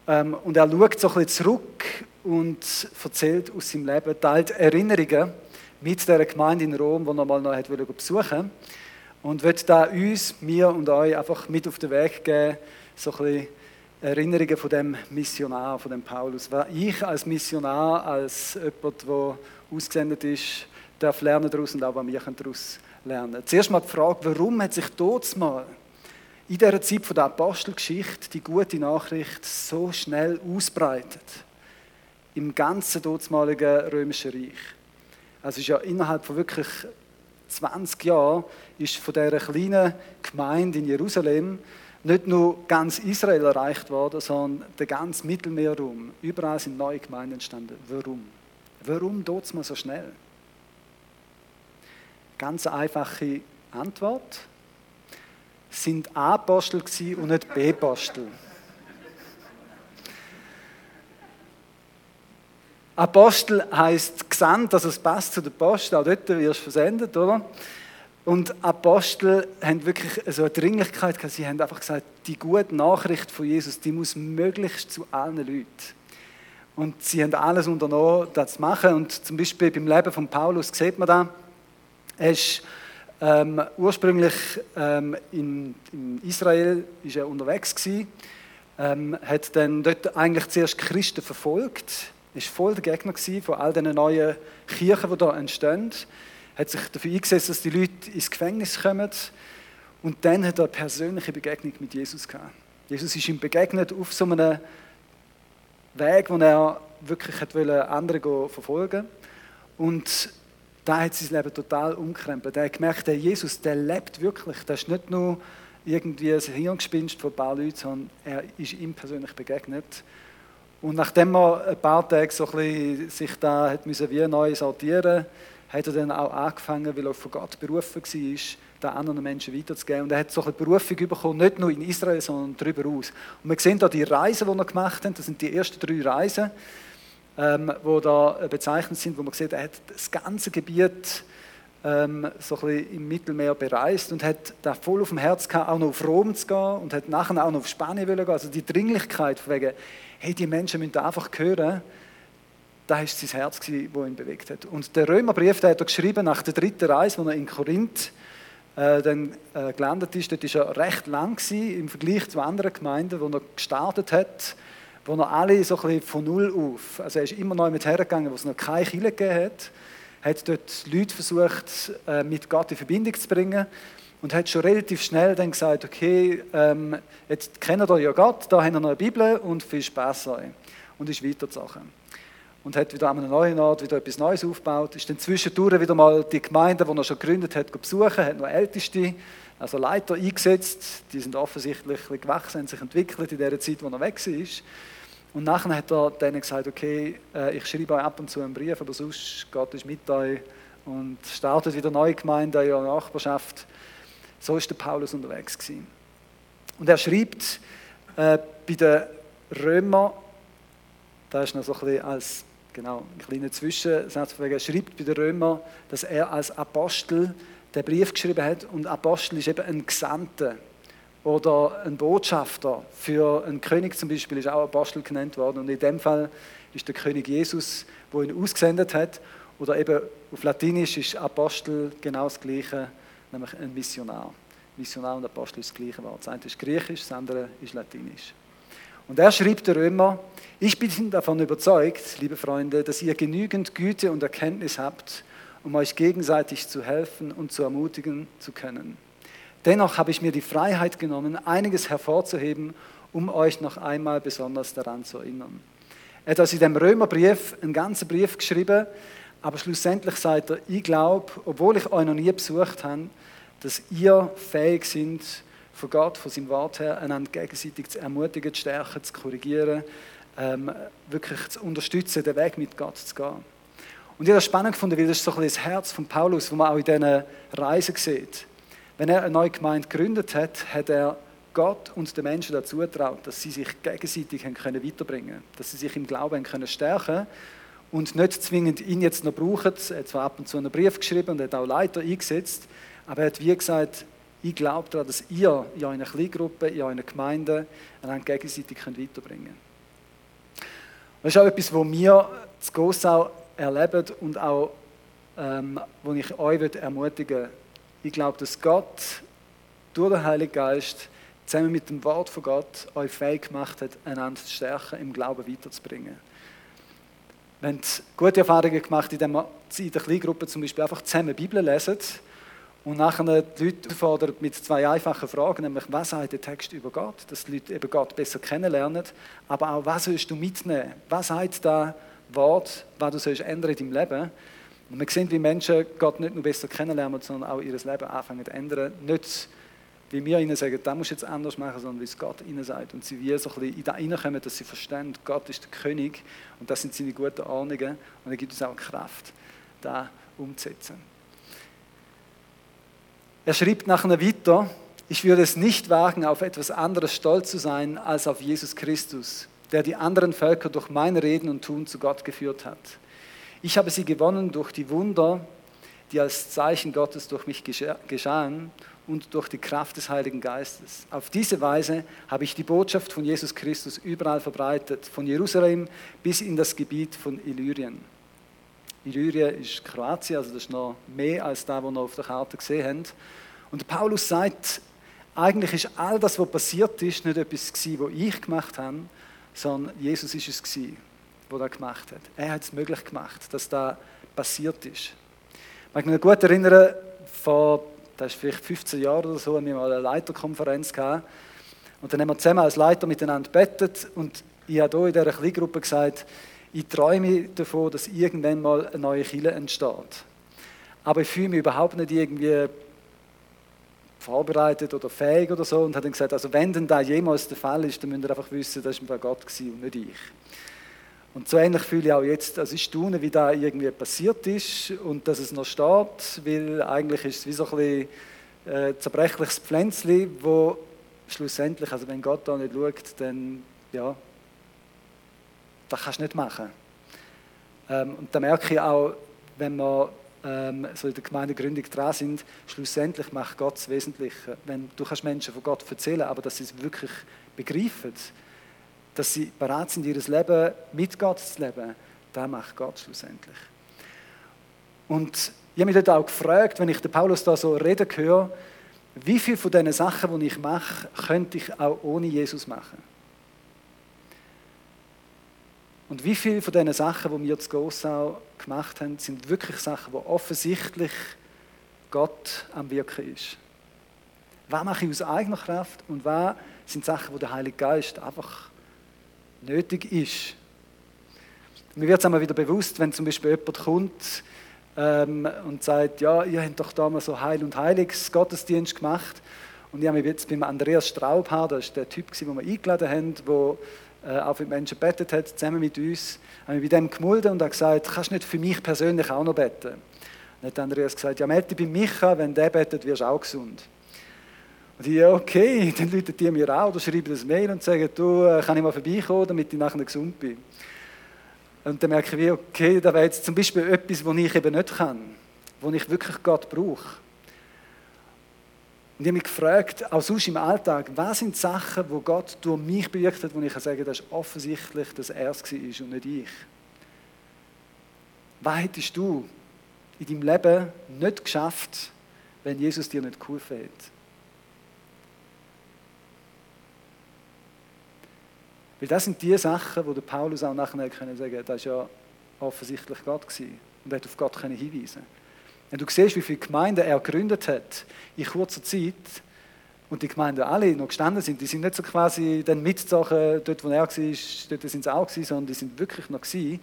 Ähm, und er schaut so ein bisschen zurück und erzählt aus seinem Leben, teilt Erinnerungen mit der Gemeinde in Rom, die er mal noch hat besuchen und wird da uns, mir und euch einfach mit auf den Weg geben, so ein bisschen Erinnerungen von dem Missionar, von dem Paulus. Ich als Missionar, als jemand, der ausgesendet ist, darf lernen daraus und auch was wir daraus lernen. Zuerst mal die Frage, warum hat sich dort mal in dieser Zeit von der Apostelgeschichte die gute Nachricht so schnell ausbreitet? Im ganzen dortmaligen römischen Reich. Also ist ja innerhalb von wirklich 20 Jahren ist von dieser kleinen Gemeinde in Jerusalem nicht nur ganz Israel erreicht worden, sondern der ganze Mittelmeerraum. Überall sind neue Gemeinden entstanden. Warum? Warum tut es mal so schnell? Ganz einfache Antwort. Sind A-Apostel und nicht B-Apostel. Apostel heißt gesandt, also es passt zu der Post, auch dort wirst du versendet, oder? Und Apostel haben wirklich so eine Dringlichkeit gehabt. Sie haben einfach gesagt, die gute Nachricht von Jesus, die muss möglichst zu allen Leuten. Und sie haben alles unternommen, das zu machen. Und zum Beispiel beim Leben von Paulus sieht man da, er ist ähm, ursprünglich ähm, in, in, Israel ist er unterwegs gewesen, ähm, hat dann dort eigentlich zuerst Christen verfolgt ist voll der Gegner von all diesen neuen Kirchen, die da entstehen. Hat sich dafür eingesetzt, dass die Leute ins Gefängnis kommen. Und dann hat er eine persönliche Begegnung mit Jesus gehabt. Jesus ist ihm begegnet auf so einem Weg, wo er wirklich wollte, andere verfolgen Und da hat sein Leben total umkrempelt. Er hat gemerkt, der Jesus, der lebt wirklich. Das ist nicht nur irgendwie ein Hirngespinst von ein paar Leuten, sondern er ist ihm persönlich begegnet. Und nachdem er ein paar Tage so ein sich da hat müssen wie neu sortieren hat er dann auch angefangen, weil er von Gott berufen war, da anderen Menschen weiterzugeben. Und er hat so eine Berufung bekommen, nicht nur in Israel, sondern darüber aus. Und wir sehen da die Reisen, die er gemacht hat, das sind die ersten drei Reisen, ähm, die da bezeichnet sind, wo man sieht, er hat das ganze Gebiet ähm, so ein bisschen im Mittelmeer bereist und hat da voll auf dem Herz gehabt, auch noch auf Rom zu gehen und hat nachher auch noch auf Spanien gehen. Also die Dringlichkeit von wegen, hey, die Menschen müssen einfach hören, das war sein Herz, das ihn bewegt hat. Und der Römerbrief, den hat er geschrieben nach der dritten Reise, wo er in Korinth äh, dann äh, gelandet ist. Dort war er recht lang gewesen, im Vergleich zu anderen Gemeinden, wo er gestartet hat, wo er alle so ein bisschen von Null auf, also er ist immer neu mit hergegangen, wo es noch keine Kirche gegeben hat, hat dort Leute versucht, äh, mit Gott in Verbindung zu bringen und hat schon relativ schnell dann gesagt, okay, ähm, jetzt kennt ihr ja Gott, da haben wir noch eine Bibel und viel Spaß euch. Und ist weitergezogen. Und hat wieder an einem neuen Ort wieder etwas Neues aufgebaut. Ist dann zwischendurch wieder mal die Gemeinde, die er schon gegründet hat, besuchen, hat noch Älteste, also Leiter eingesetzt. Die sind offensichtlich gewachsen, haben sich entwickelt in der Zeit, wo er weg war. Und nachher hat er denen gesagt, okay, äh, ich schreibe euch ab und zu einen Brief, aber sonst Gott ist mit euch und startet wieder neue Gemeinden in eurer Nachbarschaft. So ist der Paulus unterwegs gewesen. Und er schreibt äh, bei den Römer, da ist noch so ein bisschen als genau, ein kleiner Zwischensatz, er schreibt bei den Römer, dass er als Apostel den Brief geschrieben hat und Apostel ist eben ein Gesandter oder ein Botschafter für einen König zum Beispiel ist auch Apostel genannt worden und in dem Fall ist der König Jesus, wo ihn ausgesendet hat oder eben auf Latinisch ist Apostel genau das gleiche nämlich ein Missionar. Missionar und Apostel ist das gleiche Wort. Das eine ist griechisch, das andere ist latinisch. Und er schrieb der Römer, ich bin davon überzeugt, liebe Freunde, dass ihr genügend Güte und Erkenntnis habt, um euch gegenseitig zu helfen und zu ermutigen zu können. Dennoch habe ich mir die Freiheit genommen, einiges hervorzuheben, um euch noch einmal besonders daran zu erinnern. Er hat also in dem Römerbrief einen ganzen Brief geschrieben, aber schlussendlich sagt er, ich glaube, obwohl ich euch noch nie besucht habe, dass ihr fähig sind, von Gott, von seinem Wort her, einander gegenseitig zu ermutigen, zu stärken, zu korrigieren, ähm, wirklich zu unterstützen, den Weg mit Gott zu gehen. Und ich habe das spannend gefunden, weil das ist so ein bisschen das Herz von Paulus, wo man auch in diesen Reisen sieht. Wenn er eine neue Gemeinde gegründet hat, hat er Gott und den Menschen dazu getraut, dass sie sich gegenseitig haben können weiterbringen können, dass sie sich im Glauben haben können stärken und nicht zwingend ihn jetzt noch brauchen. Er hat zwar ab und zu einen Brief geschrieben und hat auch Leiter eingesetzt, aber er hat wie gesagt, ich glaube daran, dass ihr in eurer Kleingruppe, in eurer Gemeinde einander gegenseitig weiterbringen könnt. Das ist auch etwas, was wir zu Gossau erleben und auch, ähm, wo ich euch ermutigen will. Ich glaube, dass Gott durch den Heiligen Geist zusammen mit dem Wort von Gott euch fähig gemacht hat, einander zu stärken, im Glauben weiterzubringen. Haben gute Erfahrungen gemacht, indem wir in der Kleingruppe zum Beispiel einfach zusammen Bibel lesen und nachher die Leute auffordern mit zwei einfachen Fragen, nämlich was sagt der Text über Gott, dass die Leute eben Gott besser kennenlernen, aber auch was sollst du mitnehmen, was sagt da Wort, was du sollst ändern in deinem Leben. Und wir sehen, wie Menschen Gott nicht nur besser kennenlernen, sondern auch ihr Leben anfangen zu ändern. Nicht, wie wir ihnen sagen, das musst du jetzt anders machen, sondern wie es Gott ihnen sagt. Und sie wie so ein bisschen in da reinkommen, dass sie verstehen, Gott ist der König und das sind seine guten Ordnungen und er gibt uns auch Kraft, da umzusetzen. Er schrieb nachher weiter, ich würde es nicht wagen, auf etwas anderes stolz zu sein als auf Jesus Christus, der die anderen Völker durch mein Reden und Tun zu Gott geführt hat. Ich habe sie gewonnen durch die Wunder, die als Zeichen Gottes durch mich geschahen und durch die Kraft des Heiligen Geistes. Auf diese Weise habe ich die Botschaft von Jesus Christus überall verbreitet, von Jerusalem bis in das Gebiet von Illyrien. Illyrien ist Kroatien, also das ist noch mehr als da, was wir auf der Karte gesehen haben. Und Paulus sagt, eigentlich ist all das, was passiert ist, nicht etwas gewesen, was ich gemacht habe, sondern Jesus ist es gewesen, was er gemacht hat. Er hat es möglich gemacht, dass da passiert ist. Ich mag mich gut erinnern, vor, das ist vielleicht 15 Jahren oder so, haben wir mal eine Leiterkonferenz gehabt. Und dann haben wir zusammen als Leiter miteinander bettet und ich habe hier in dieser Kleingruppe gesagt, ich träume davon, dass irgendwann mal eine neue Kille entsteht. Aber ich fühle mich überhaupt nicht irgendwie vorbereitet oder fähig oder so und hat dann gesagt, also wenn denn da jemals der Fall ist, dann müsst ihr einfach wissen, das war Gott und nicht ich. Und so ähnlich fühle ich auch jetzt, also ich staune, wie da irgendwie passiert ist und dass es noch steht, weil eigentlich ist es wie so ein äh, zerbrechliches Pflänzchen, wo schlussendlich, also wenn Gott da nicht schaut, dann ja, das kannst du nicht machen. Ähm, und da merke ich auch, wenn wir ähm, so in der Gemeindegründung dran sind, schlussendlich macht Gott das Wesentliche. Wenn, du kannst Menschen von Gott erzählen, aber dass sie es wirklich begreifen, dass sie bereit sind, ihr Leben mit Gott zu leben, das macht Gott schlussendlich. Und ich habe mich dort auch gefragt, wenn ich den Paulus da so reden höre, wie viele von diesen Sachen, die ich mache, könnte ich auch ohne Jesus machen? Und wie viele von diesen Sachen, die wir zu Gossau gemacht haben, sind wirklich Sachen, wo offensichtlich Gott am Wirken ist? Was mache ich aus eigener Kraft und was sind Sachen, wo der Heilige Geist einfach nötig ist? Mir wird es einmal wieder bewusst, wenn zum Beispiel jemand kommt ähm, und sagt, ja, ihr habt doch damals so Heil und Heiliges Gottesdienst gemacht. Und ich habe mich jetzt beim Andreas Straubhaar, das ist der Typ, den wir eingeladen haben, der auch für Menschen betet hat, zusammen mit uns, haben wir bei dem gemulden und hat gesagt, kannst du nicht für mich persönlich auch noch beten? dann hat Andreas gesagt, ja, melde bei Micha, wenn der betet, wirst du auch gesund. Und ich, ja, okay, dann läuten die mir auch oder schreiben das Mail und sagen, du, äh, kann ich mal vorbeikommen, damit ich nachher gesund bin. Und dann merke ich, okay, da wäre jetzt zum Beispiel etwas, was ich eben nicht kann, wo ich wirklich Gott brauche. Und ich habe mich gefragt, auch sonst im Alltag, was sind Sachen, wo Gott durch mich bewirkt hat, wo ich kann sagen kann, das ist offensichtlich, dass er es war und nicht ich. Was hättest du in deinem Leben nicht geschafft, wenn Jesus dir nicht geholfen hätte? Weil das sind die Sachen, wo Paulus auch nachher können sagen das war ja offensichtlich Gott gewesen und er hat auf Gott hinweisen wenn du siehst, wie viele Gemeinden er gegründet hat in kurzer Zeit und die Gemeinden alle noch gestanden sind, die sind nicht so quasi dann mitgezogen, dort wo er war, dort sind sie auch gewesen, sondern die sind wirklich noch gewesen.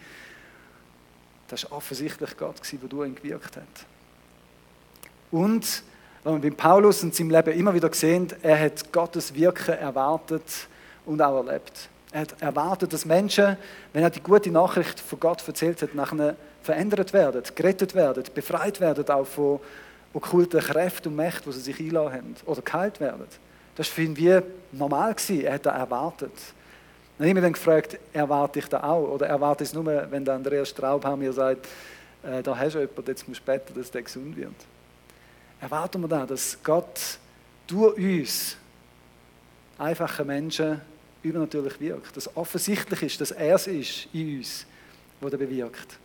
Das war offensichtlich Gott, der durch ihn gewirkt hat. Und, wenn wir beim Paulus in seinem Leben immer wieder sehen, er hat Gottes Wirken erwartet und auch erlebt. Er hat erwartet, dass Menschen, wenn er die gute Nachricht von Gott erzählt hat, nachher verändert werden, gerettet werden, befreit werden auch von okkulten Kräften und Mächten, die sie sich einladen haben, oder geheilt werden. Das war für ihn wie normal. Gewesen. Er hat das erwartet. Dann habe ich mich gefragt, erwarte ich das auch? Oder erwarte ich es nur, wenn der Andreas Straubhaar mir sagt, äh, da hast du jemanden, jetzt musst du beten, dass der gesund wird. Erwarten wir da, dass Gott durch uns einfache Menschen übernatürlich wirkt. Dass offensichtlich ist, dass er es ist in uns, der bewirkt.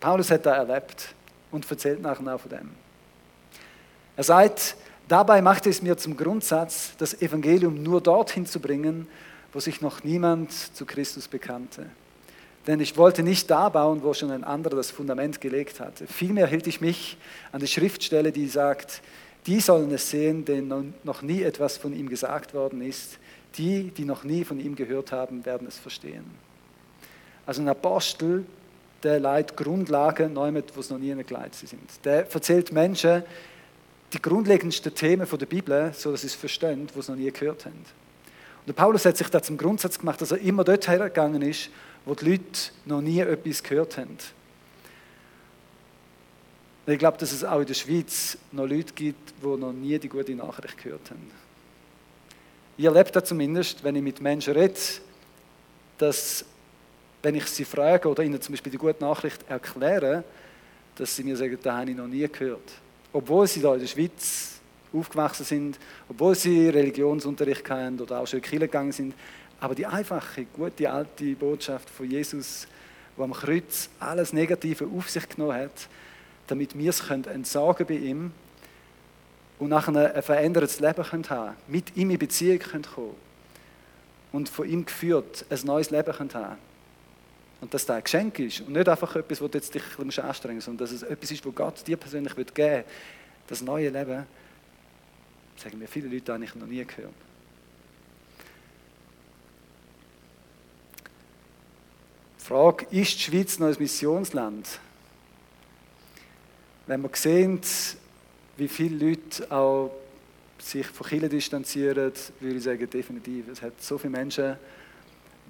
Paulus hat das erlebt und erzählt nachher auch von dem. Er sagt, dabei machte es mir zum Grundsatz, das Evangelium nur dorthin zu bringen, wo sich noch niemand zu Christus bekannte. Denn ich wollte nicht da bauen, wo schon ein anderer das Fundament gelegt hatte. Vielmehr hielt ich mich an die Schriftstelle, die sagt, die sollen es sehen, denen noch nie etwas von ihm gesagt worden ist. Die, die noch nie von ihm gehört haben, werden es verstehen. Also ein Apostel, der leitet Grundlagen, neu wo es noch nie geleitet sind. Der erzählt Menschen die grundlegendsten Themen der Bibel, so dass sie es verstehen, wo sie noch nie gehört haben. Und der Paulus hat sich da zum Grundsatz gemacht, dass er immer dort hergegangen ist, wo die Leute noch nie etwas gehört haben. Ich glaube, dass es auch in der Schweiz noch Leute gibt, die noch nie die gute Nachricht gehört haben. Ich erlebe das zumindest, wenn ich mit Menschen rede, dass, wenn ich sie frage oder ihnen zum Beispiel die gute Nachricht erkläre, dass sie mir sagen, das habe ich noch nie gehört. Obwohl sie da in der Schweiz aufgewachsen sind, obwohl sie Religionsunterricht haben oder auch schon in die Kirche gegangen sind, aber die einfache, gute, alte Botschaft von Jesus, wo am Kreuz alles Negative auf sich genommen hat, damit wir es entsorgen bei ihm und nachher ein verändertes Leben haben können, mit ihm in Beziehung kommen können und von ihm geführt ein neues Leben haben Und dass das ein Geschenk ist und nicht einfach etwas, wo du jetzt dich ein bisschen anstrengen sondern dass es etwas ist, wo Gott dir persönlich geben will, das neue Leben, sagen mir viele Leute eigentlich noch nie gehört. Frage, ist die Schweiz noch ein Missionsland? Wenn wir sehen, wie viele Leute auch sich von Kirche distanzieren, würde ich sagen, definitiv. Es hat so viele Menschen,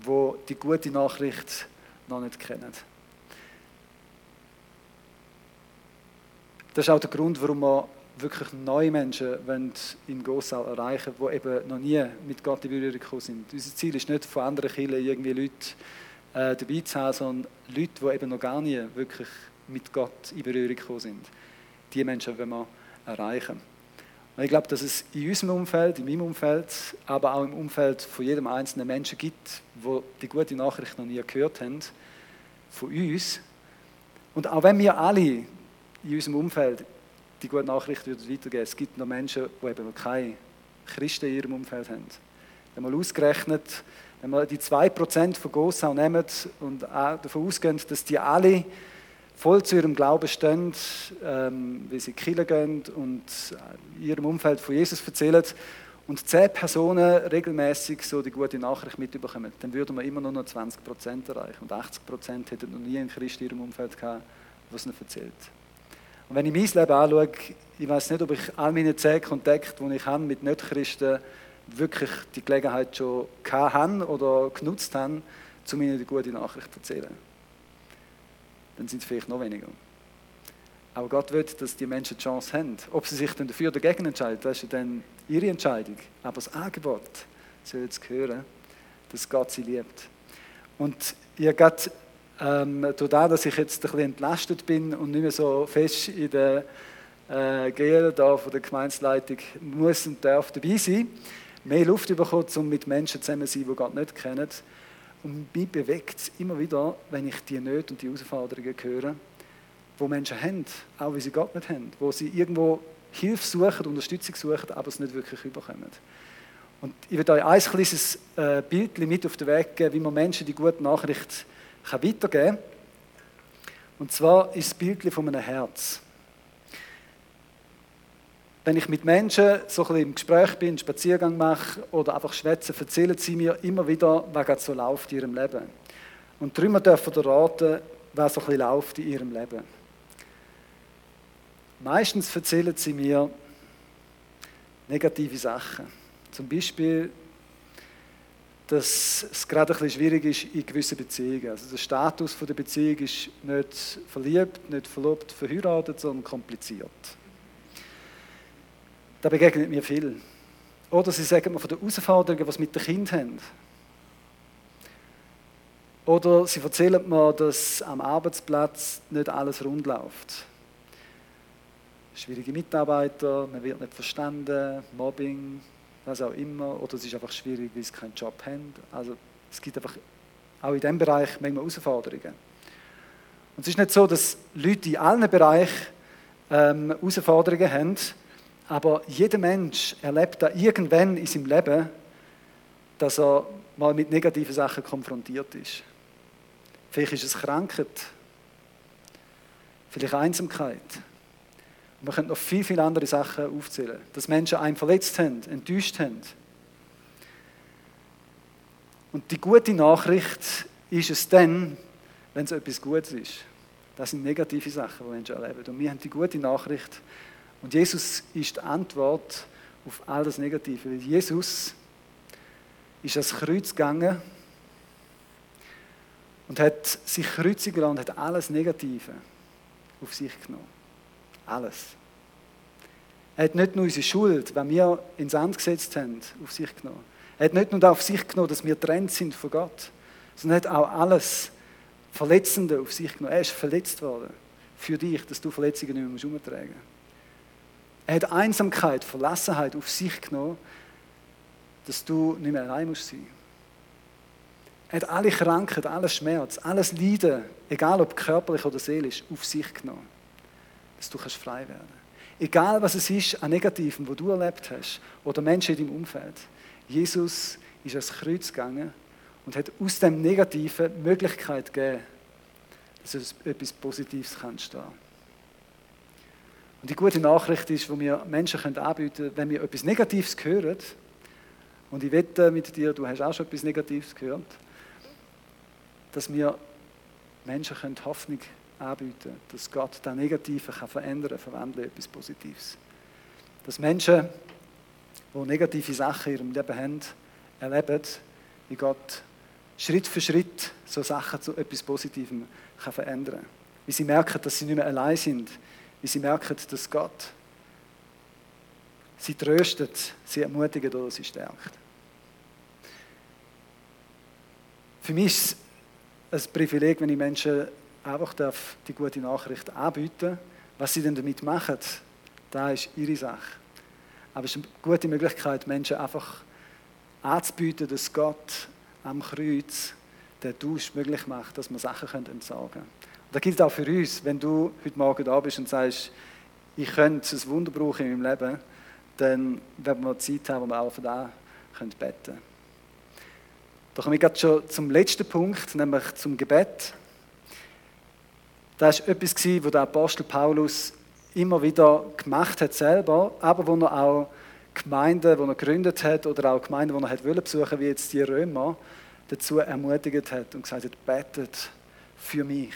die die gute Nachricht noch nicht kennen. Das ist auch der Grund, warum wir wirklich neue Menschen in Gossau erreichen wollen, die eben noch nie mit Gott in Berührung gekommen sind. Unser Ziel ist nicht, von anderen Kirchen irgendwie Leute äh, dabei zu haben, sondern Leute, die eben noch gar nie wirklich mit Gott in Berührung gekommen sind. Die Menschen wollen wir erreichen. Und ich glaube, dass es in unserem Umfeld, in meinem Umfeld, aber auch im Umfeld von jedem einzelnen Menschen gibt, wo die gute Nachricht noch nie gehört haben, von uns. Und auch wenn wir alle in unserem Umfeld die gute Nachricht weitergeben es gibt noch Menschen, die eben keine Christen in ihrem Umfeld haben. Wenn man ausgerechnet, wenn wir die 2% von Gossau nehmen und davon ausgehen, dass die alle voll zu ihrem Glauben stehen, ähm, wie sie Kirche gehen und in ihrem Umfeld von Jesus erzählen und 10 Personen regelmäßig so die gute Nachricht mitbekommen, dann würden wir immer nur noch 20% erreichen. Und 80% hätten noch nie einen Christ in ihrem Umfeld gehabt, der es ihnen erzählt. Und wenn ich mein Leben anschaue, ich weiß nicht, ob ich all meine 10 Kontakte, die ich habe mit Nicht-Christen, wirklich die Gelegenheit schon haben oder genutzt haben, um ihnen die gute Nachricht zu erzählen. Dann sind es vielleicht noch weniger. Aber Gott will, dass die Menschen die Chance haben. Ob sie sich dann dafür oder dagegen entscheiden, das ist dann ihre Entscheidung. Aber das Angebot soll zu hören, dass Gott sie liebt. Und ihr gerade ähm, das, dass ich jetzt ein bisschen entlastet bin und nicht mehr so fest in der äh, Gel da von der Gemeinsleitung muss und darf dabei sein, mehr Luft bekommen, um mit Menschen zusammen zu sein, die Gott nicht kennen. Und mich bewegt es immer wieder, wenn ich die Nöte und die Herausforderungen höre, wo Menschen haben, auch wenn sie Gott nicht haben, wo sie irgendwo Hilfe suchen, Unterstützung suchen, aber es nicht wirklich überkommen. Und ich werde euch ein kleines äh, Bild mit auf den Weg geben, wie man Menschen die gute Nachricht weitergeben kann. Und zwar ist das Bild von einem Herz wenn ich mit Menschen so ein bisschen im Gespräch bin, einen Spaziergang mache oder einfach schwätze, erzählen sie mir immer wieder, was gerade so läuft in ihrem Leben. Und drüber dürfen ihr raten, was so ein bisschen läuft in ihrem Leben. Meistens erzählen sie mir negative Sachen. Zum Beispiel, dass es gerade ein bisschen schwierig ist in gewissen Beziehungen. Also der Status der Beziehung ist nicht verliebt, nicht verlobt, verheiratet, sondern kompliziert. Da begegnet mir viel. Oder sie sagen mir von den Herausforderungen, was sie mit den Kindern haben. Oder sie erzählen mir, dass am Arbeitsplatz nicht alles rund läuft. Schwierige Mitarbeiter, man wird nicht verstanden, Mobbing, was auch immer. Oder es ist einfach schwierig, weil sie keinen Job haben. Also es gibt einfach auch in diesem Bereich manchmal Herausforderungen. Und es ist nicht so, dass Leute in allen Bereichen ähm, Herausforderungen haben, aber jeder Mensch erlebt da irgendwann in seinem Leben, dass er mal mit negativen Sachen konfrontiert ist. Vielleicht ist es Krankheit. Vielleicht Einsamkeit. Und man könnte noch viel, viele andere Sachen aufzählen. Dass Menschen einen verletzt haben, enttäuscht haben. Und die gute Nachricht ist es dann, wenn es etwas Gutes ist. Das sind negative Sachen, die Menschen erleben. Und wir haben die gute Nachricht. Und Jesus ist die Antwort auf all das Negative. Jesus ist ans Kreuz gegangen und hat sich kreuzigen lassen und hat alles Negative auf sich genommen. Alles. Er hat nicht nur unsere Schuld, wenn wir ins Sand gesetzt haben, auf sich genommen. Er hat nicht nur auf sich genommen, dass wir trennt sind von Gott, sondern hat auch alles Verletzende auf sich genommen. Er ist verletzt worden für dich, dass du Verletzungen nicht mehr umtragen musst. Er hat Einsamkeit, Verlassenheit auf sich genommen, dass du nicht mehr allein musst sein. Er hat alle Krankheit, alles Schmerz, alles Leiden, egal ob körperlich oder seelisch, auf sich genommen, dass du kannst frei werden. Egal was es ist an Negativen, wo du erlebt hast, oder Menschen in deinem Umfeld. Jesus ist ans Kreuz gegangen und hat aus dem Negativen Möglichkeit gegeben, dass etwas Positives kann. Und die gute Nachricht ist, wo wir Menschen anbieten können, wenn wir etwas Negatives hören, und ich wette mit dir, du hast auch schon etwas Negatives gehört, dass wir Menschen können Hoffnung anbieten können, dass Gott das Negative kann verändern, verwandeln in etwas Positives. Dass Menschen, die negative Sachen in ihrem Leben haben, erleben, wie Gott Schritt für Schritt so Sachen zu etwas Positivem kann verändern kann. Wie sie merken, dass sie nicht mehr allein sind. Wie sie merken, dass Gott sie tröstet, sie ermutigt oder sie stärkt. Für mich ist es ein Privileg, wenn ich Menschen einfach die gute Nachricht anbieten Was sie denn damit machen, da ist ihre Sache. Aber es ist eine gute Möglichkeit, Menschen einfach anzubieten, dass Gott am Kreuz den Tausch möglich macht, dass man Sachen entsorgen können. Das gilt auch für uns, wenn du heute Morgen da bist und sagst, ich könnte ein Wunder brauchen in meinem Leben, dann werden wir Zeit haben, wo wir auch für das beten können. Da komme ich gerade schon zum letzten Punkt, nämlich zum Gebet. Das war etwas, was der Apostel Paulus immer wieder gemacht hat selber, aber wo er auch Gemeinden, die er gegründet hat, oder auch Gemeinden, die er hat besuchen wie jetzt die Römer, dazu ermutigt hat und gesagt hat, betet für mich.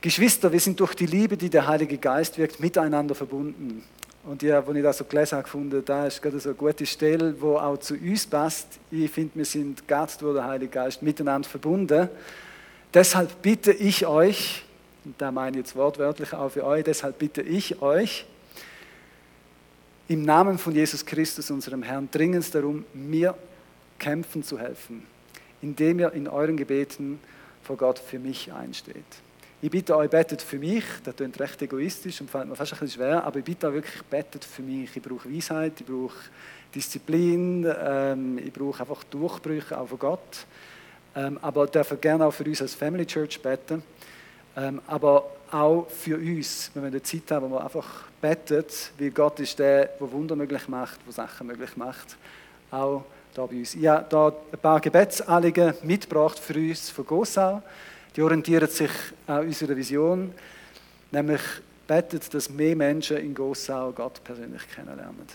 Geschwister, wir sind durch die Liebe, die der Heilige Geist wirkt, miteinander verbunden. Und ja, als ich das so gelesen habe, gefunden, da ist gerade so eine gute Stelle, wo auch zu uns passt. Ich finde, wir sind Gott durch den Heiligen Geist miteinander verbunden. Deshalb bitte ich euch, und da meine ich jetzt wortwörtlich auch für euch, deshalb bitte ich euch, im Namen von Jesus Christus, unserem Herrn, dringend darum, mir kämpfen zu helfen, indem ihr in euren Gebeten vor Gott für mich einsteht. Ich bitte euch, betet für mich. Das klingt recht egoistisch und fällt mir fast ein bisschen schwer, aber ich bitte euch wirklich, betet für mich. Ich brauche Weisheit, ich brauche Disziplin, ähm, ich brauche einfach Durchbrüche auch von Gott. Ähm, aber dürfen gerne auch für uns als Family Church beten. Ähm, aber auch für uns, wenn wir eine Zeit haben, wo wir einfach betet, weil Gott ist der, der Wunder möglich macht, der Sachen möglich macht. Auch da bei uns. Ich habe da ein paar Gebetsanliegen mitgebracht für uns von Gossau. Die orientieren sich an unserer Vision, nämlich betet, dass mehr Menschen in Gossau Gott persönlich kennenlernen.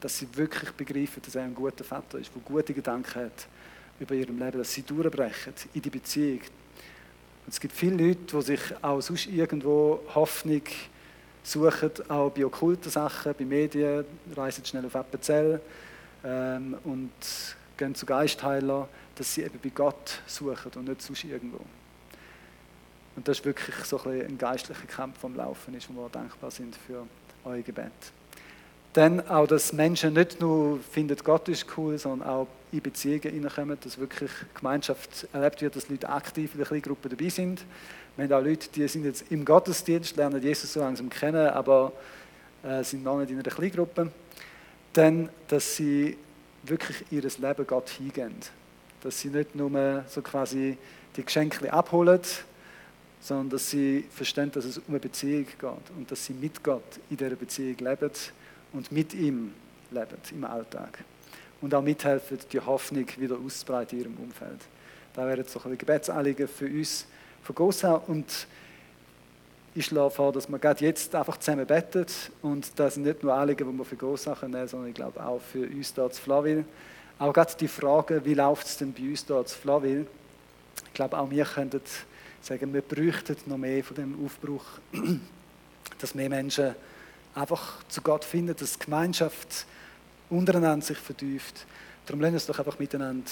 Dass sie wirklich begreifen, dass er ein guter Vater ist, der gute Gedanken hat über ihrem Leben, dass sie durchbrechen in die Beziehung, und es gibt viele Leute, die sich auch sonst irgendwo Hoffnung suchen, auch bei okkulten Sachen, bei Medien, reisen schnell auf Appenzell ähm, und gehen zu Geistheilern, dass sie eben bei Gott suchen und nicht sonst irgendwo. Und das ist wirklich so ein, ein geistlicher Kampf am Laufen, ist, wo wir dankbar sind für euer Gebet. Dann auch, dass Menschen nicht nur finden, Gott ist cool, sondern auch in Beziehungen hineinkommen, dass wirklich Gemeinschaft erlebt wird, dass Leute aktiv in der Kleingruppe dabei sind. Wir haben auch Leute, die sind jetzt im Gottesdienst, lernen Jesus so langsam kennen, aber äh, sind noch nicht in einer Kleingruppe. Dann, dass sie wirklich ihr Leben Gott hingeben. Dass sie nicht nur so quasi die Geschenke abholen, sondern dass sie verstehen, dass es um eine Beziehung geht und dass sie mit Gott in dieser Beziehung leben und mit ihm leben im Alltag. Und auch mithelfen, die Hoffnung wieder auszubreiten in ihrem Umfeld. Da wäre jetzt so ein Gebetsanliegen für uns von Gossau und ich schlage vor, dass wir gerade jetzt einfach zusammen beten und das sind nicht nur Anliegen, die wir für Gossau nehmen können, sondern ich glaube auch für uns hier zu Flawil. Auch gerade die Frage, wie läuft es denn bei uns hier zu Flawil? Ich glaube, auch wir könnten sagen, wir bräuchten noch mehr von dem Aufbruch, dass mehr Menschen einfach zu Gott finden, dass die Gemeinschaft untereinander sich vertieft. Darum lernen wir uns doch einfach miteinander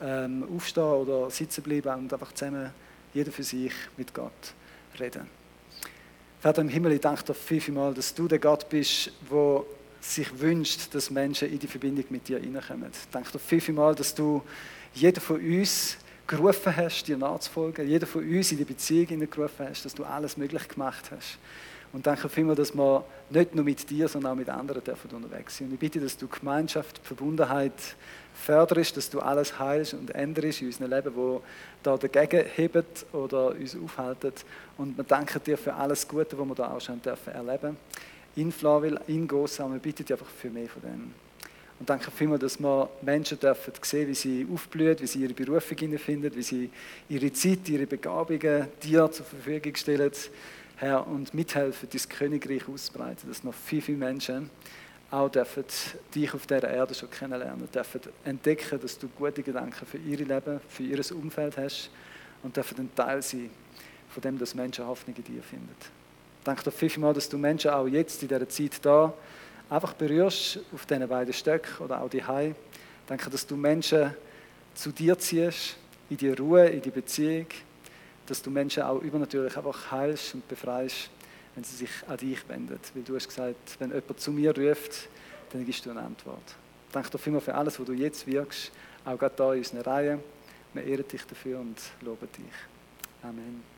ähm, aufstehen oder sitzen bleiben und einfach zusammen, jeder für sich, mit Gott reden. Vater im Himmel, ich danke dir viel, viel mal, dass du der Gott bist, der sich wünscht, dass Menschen in die Verbindung mit dir hineinkommen. Ich danke dir viel, viel mal, dass du jeder von uns gerufen hast, dir nachzufolgen, jeder von uns in die Beziehung hineingerufen hast, dass du alles möglich gemacht hast. Und danke vielmals, dass wir nicht nur mit dir, sondern auch mit anderen dürfen unterwegs sind. Und ich bitte, dass du Gemeinschaft, Verbundenheit förderst, dass du alles heilst und änderst in unserem Leben, wo da dagegen hebt oder uns aufhalten. Und wir danken dir für alles Gute, was wir da auch schon dürfen erleben in Flawil, in Gossam. Wir bitten dir einfach für mehr von dem. Und danke vielmals, dass wir Menschen dürfen sehen, wie sie aufblühen, wie sie ihre Berufung finden, wie sie ihre Zeit, ihre Begabungen dir zur Verfügung stellen Herr, und mithelfen, dein Königreich auszubreiten, dass noch viele, viele Menschen auch dürfen dich auf dieser Erde schon kennenlernen, dürfen entdecken, dass du gute Gedanken für ihr Leben, für ihr Umfeld hast und dürfen ein Teil sein von dem, dass Menschen Hoffnung in dir finden. Danke dir vielmals, dass du Menschen auch jetzt in dieser Zeit da einfach berührst auf diesen beiden Stöcken oder auch die Hai. Danke, dass du Menschen zu dir ziehst, in die Ruhe, in die Beziehung dass du Menschen auch übernatürlich einfach heilst und befreist, wenn sie sich an dich wenden. Weil du hast gesagt, wenn jemand zu mir ruft, dann gibst du eine Antwort. Danke dir vielmals für alles, was du jetzt wirkst, auch gerade hier in unserer Reihe. Wir ehren dich dafür und loben dich. Amen.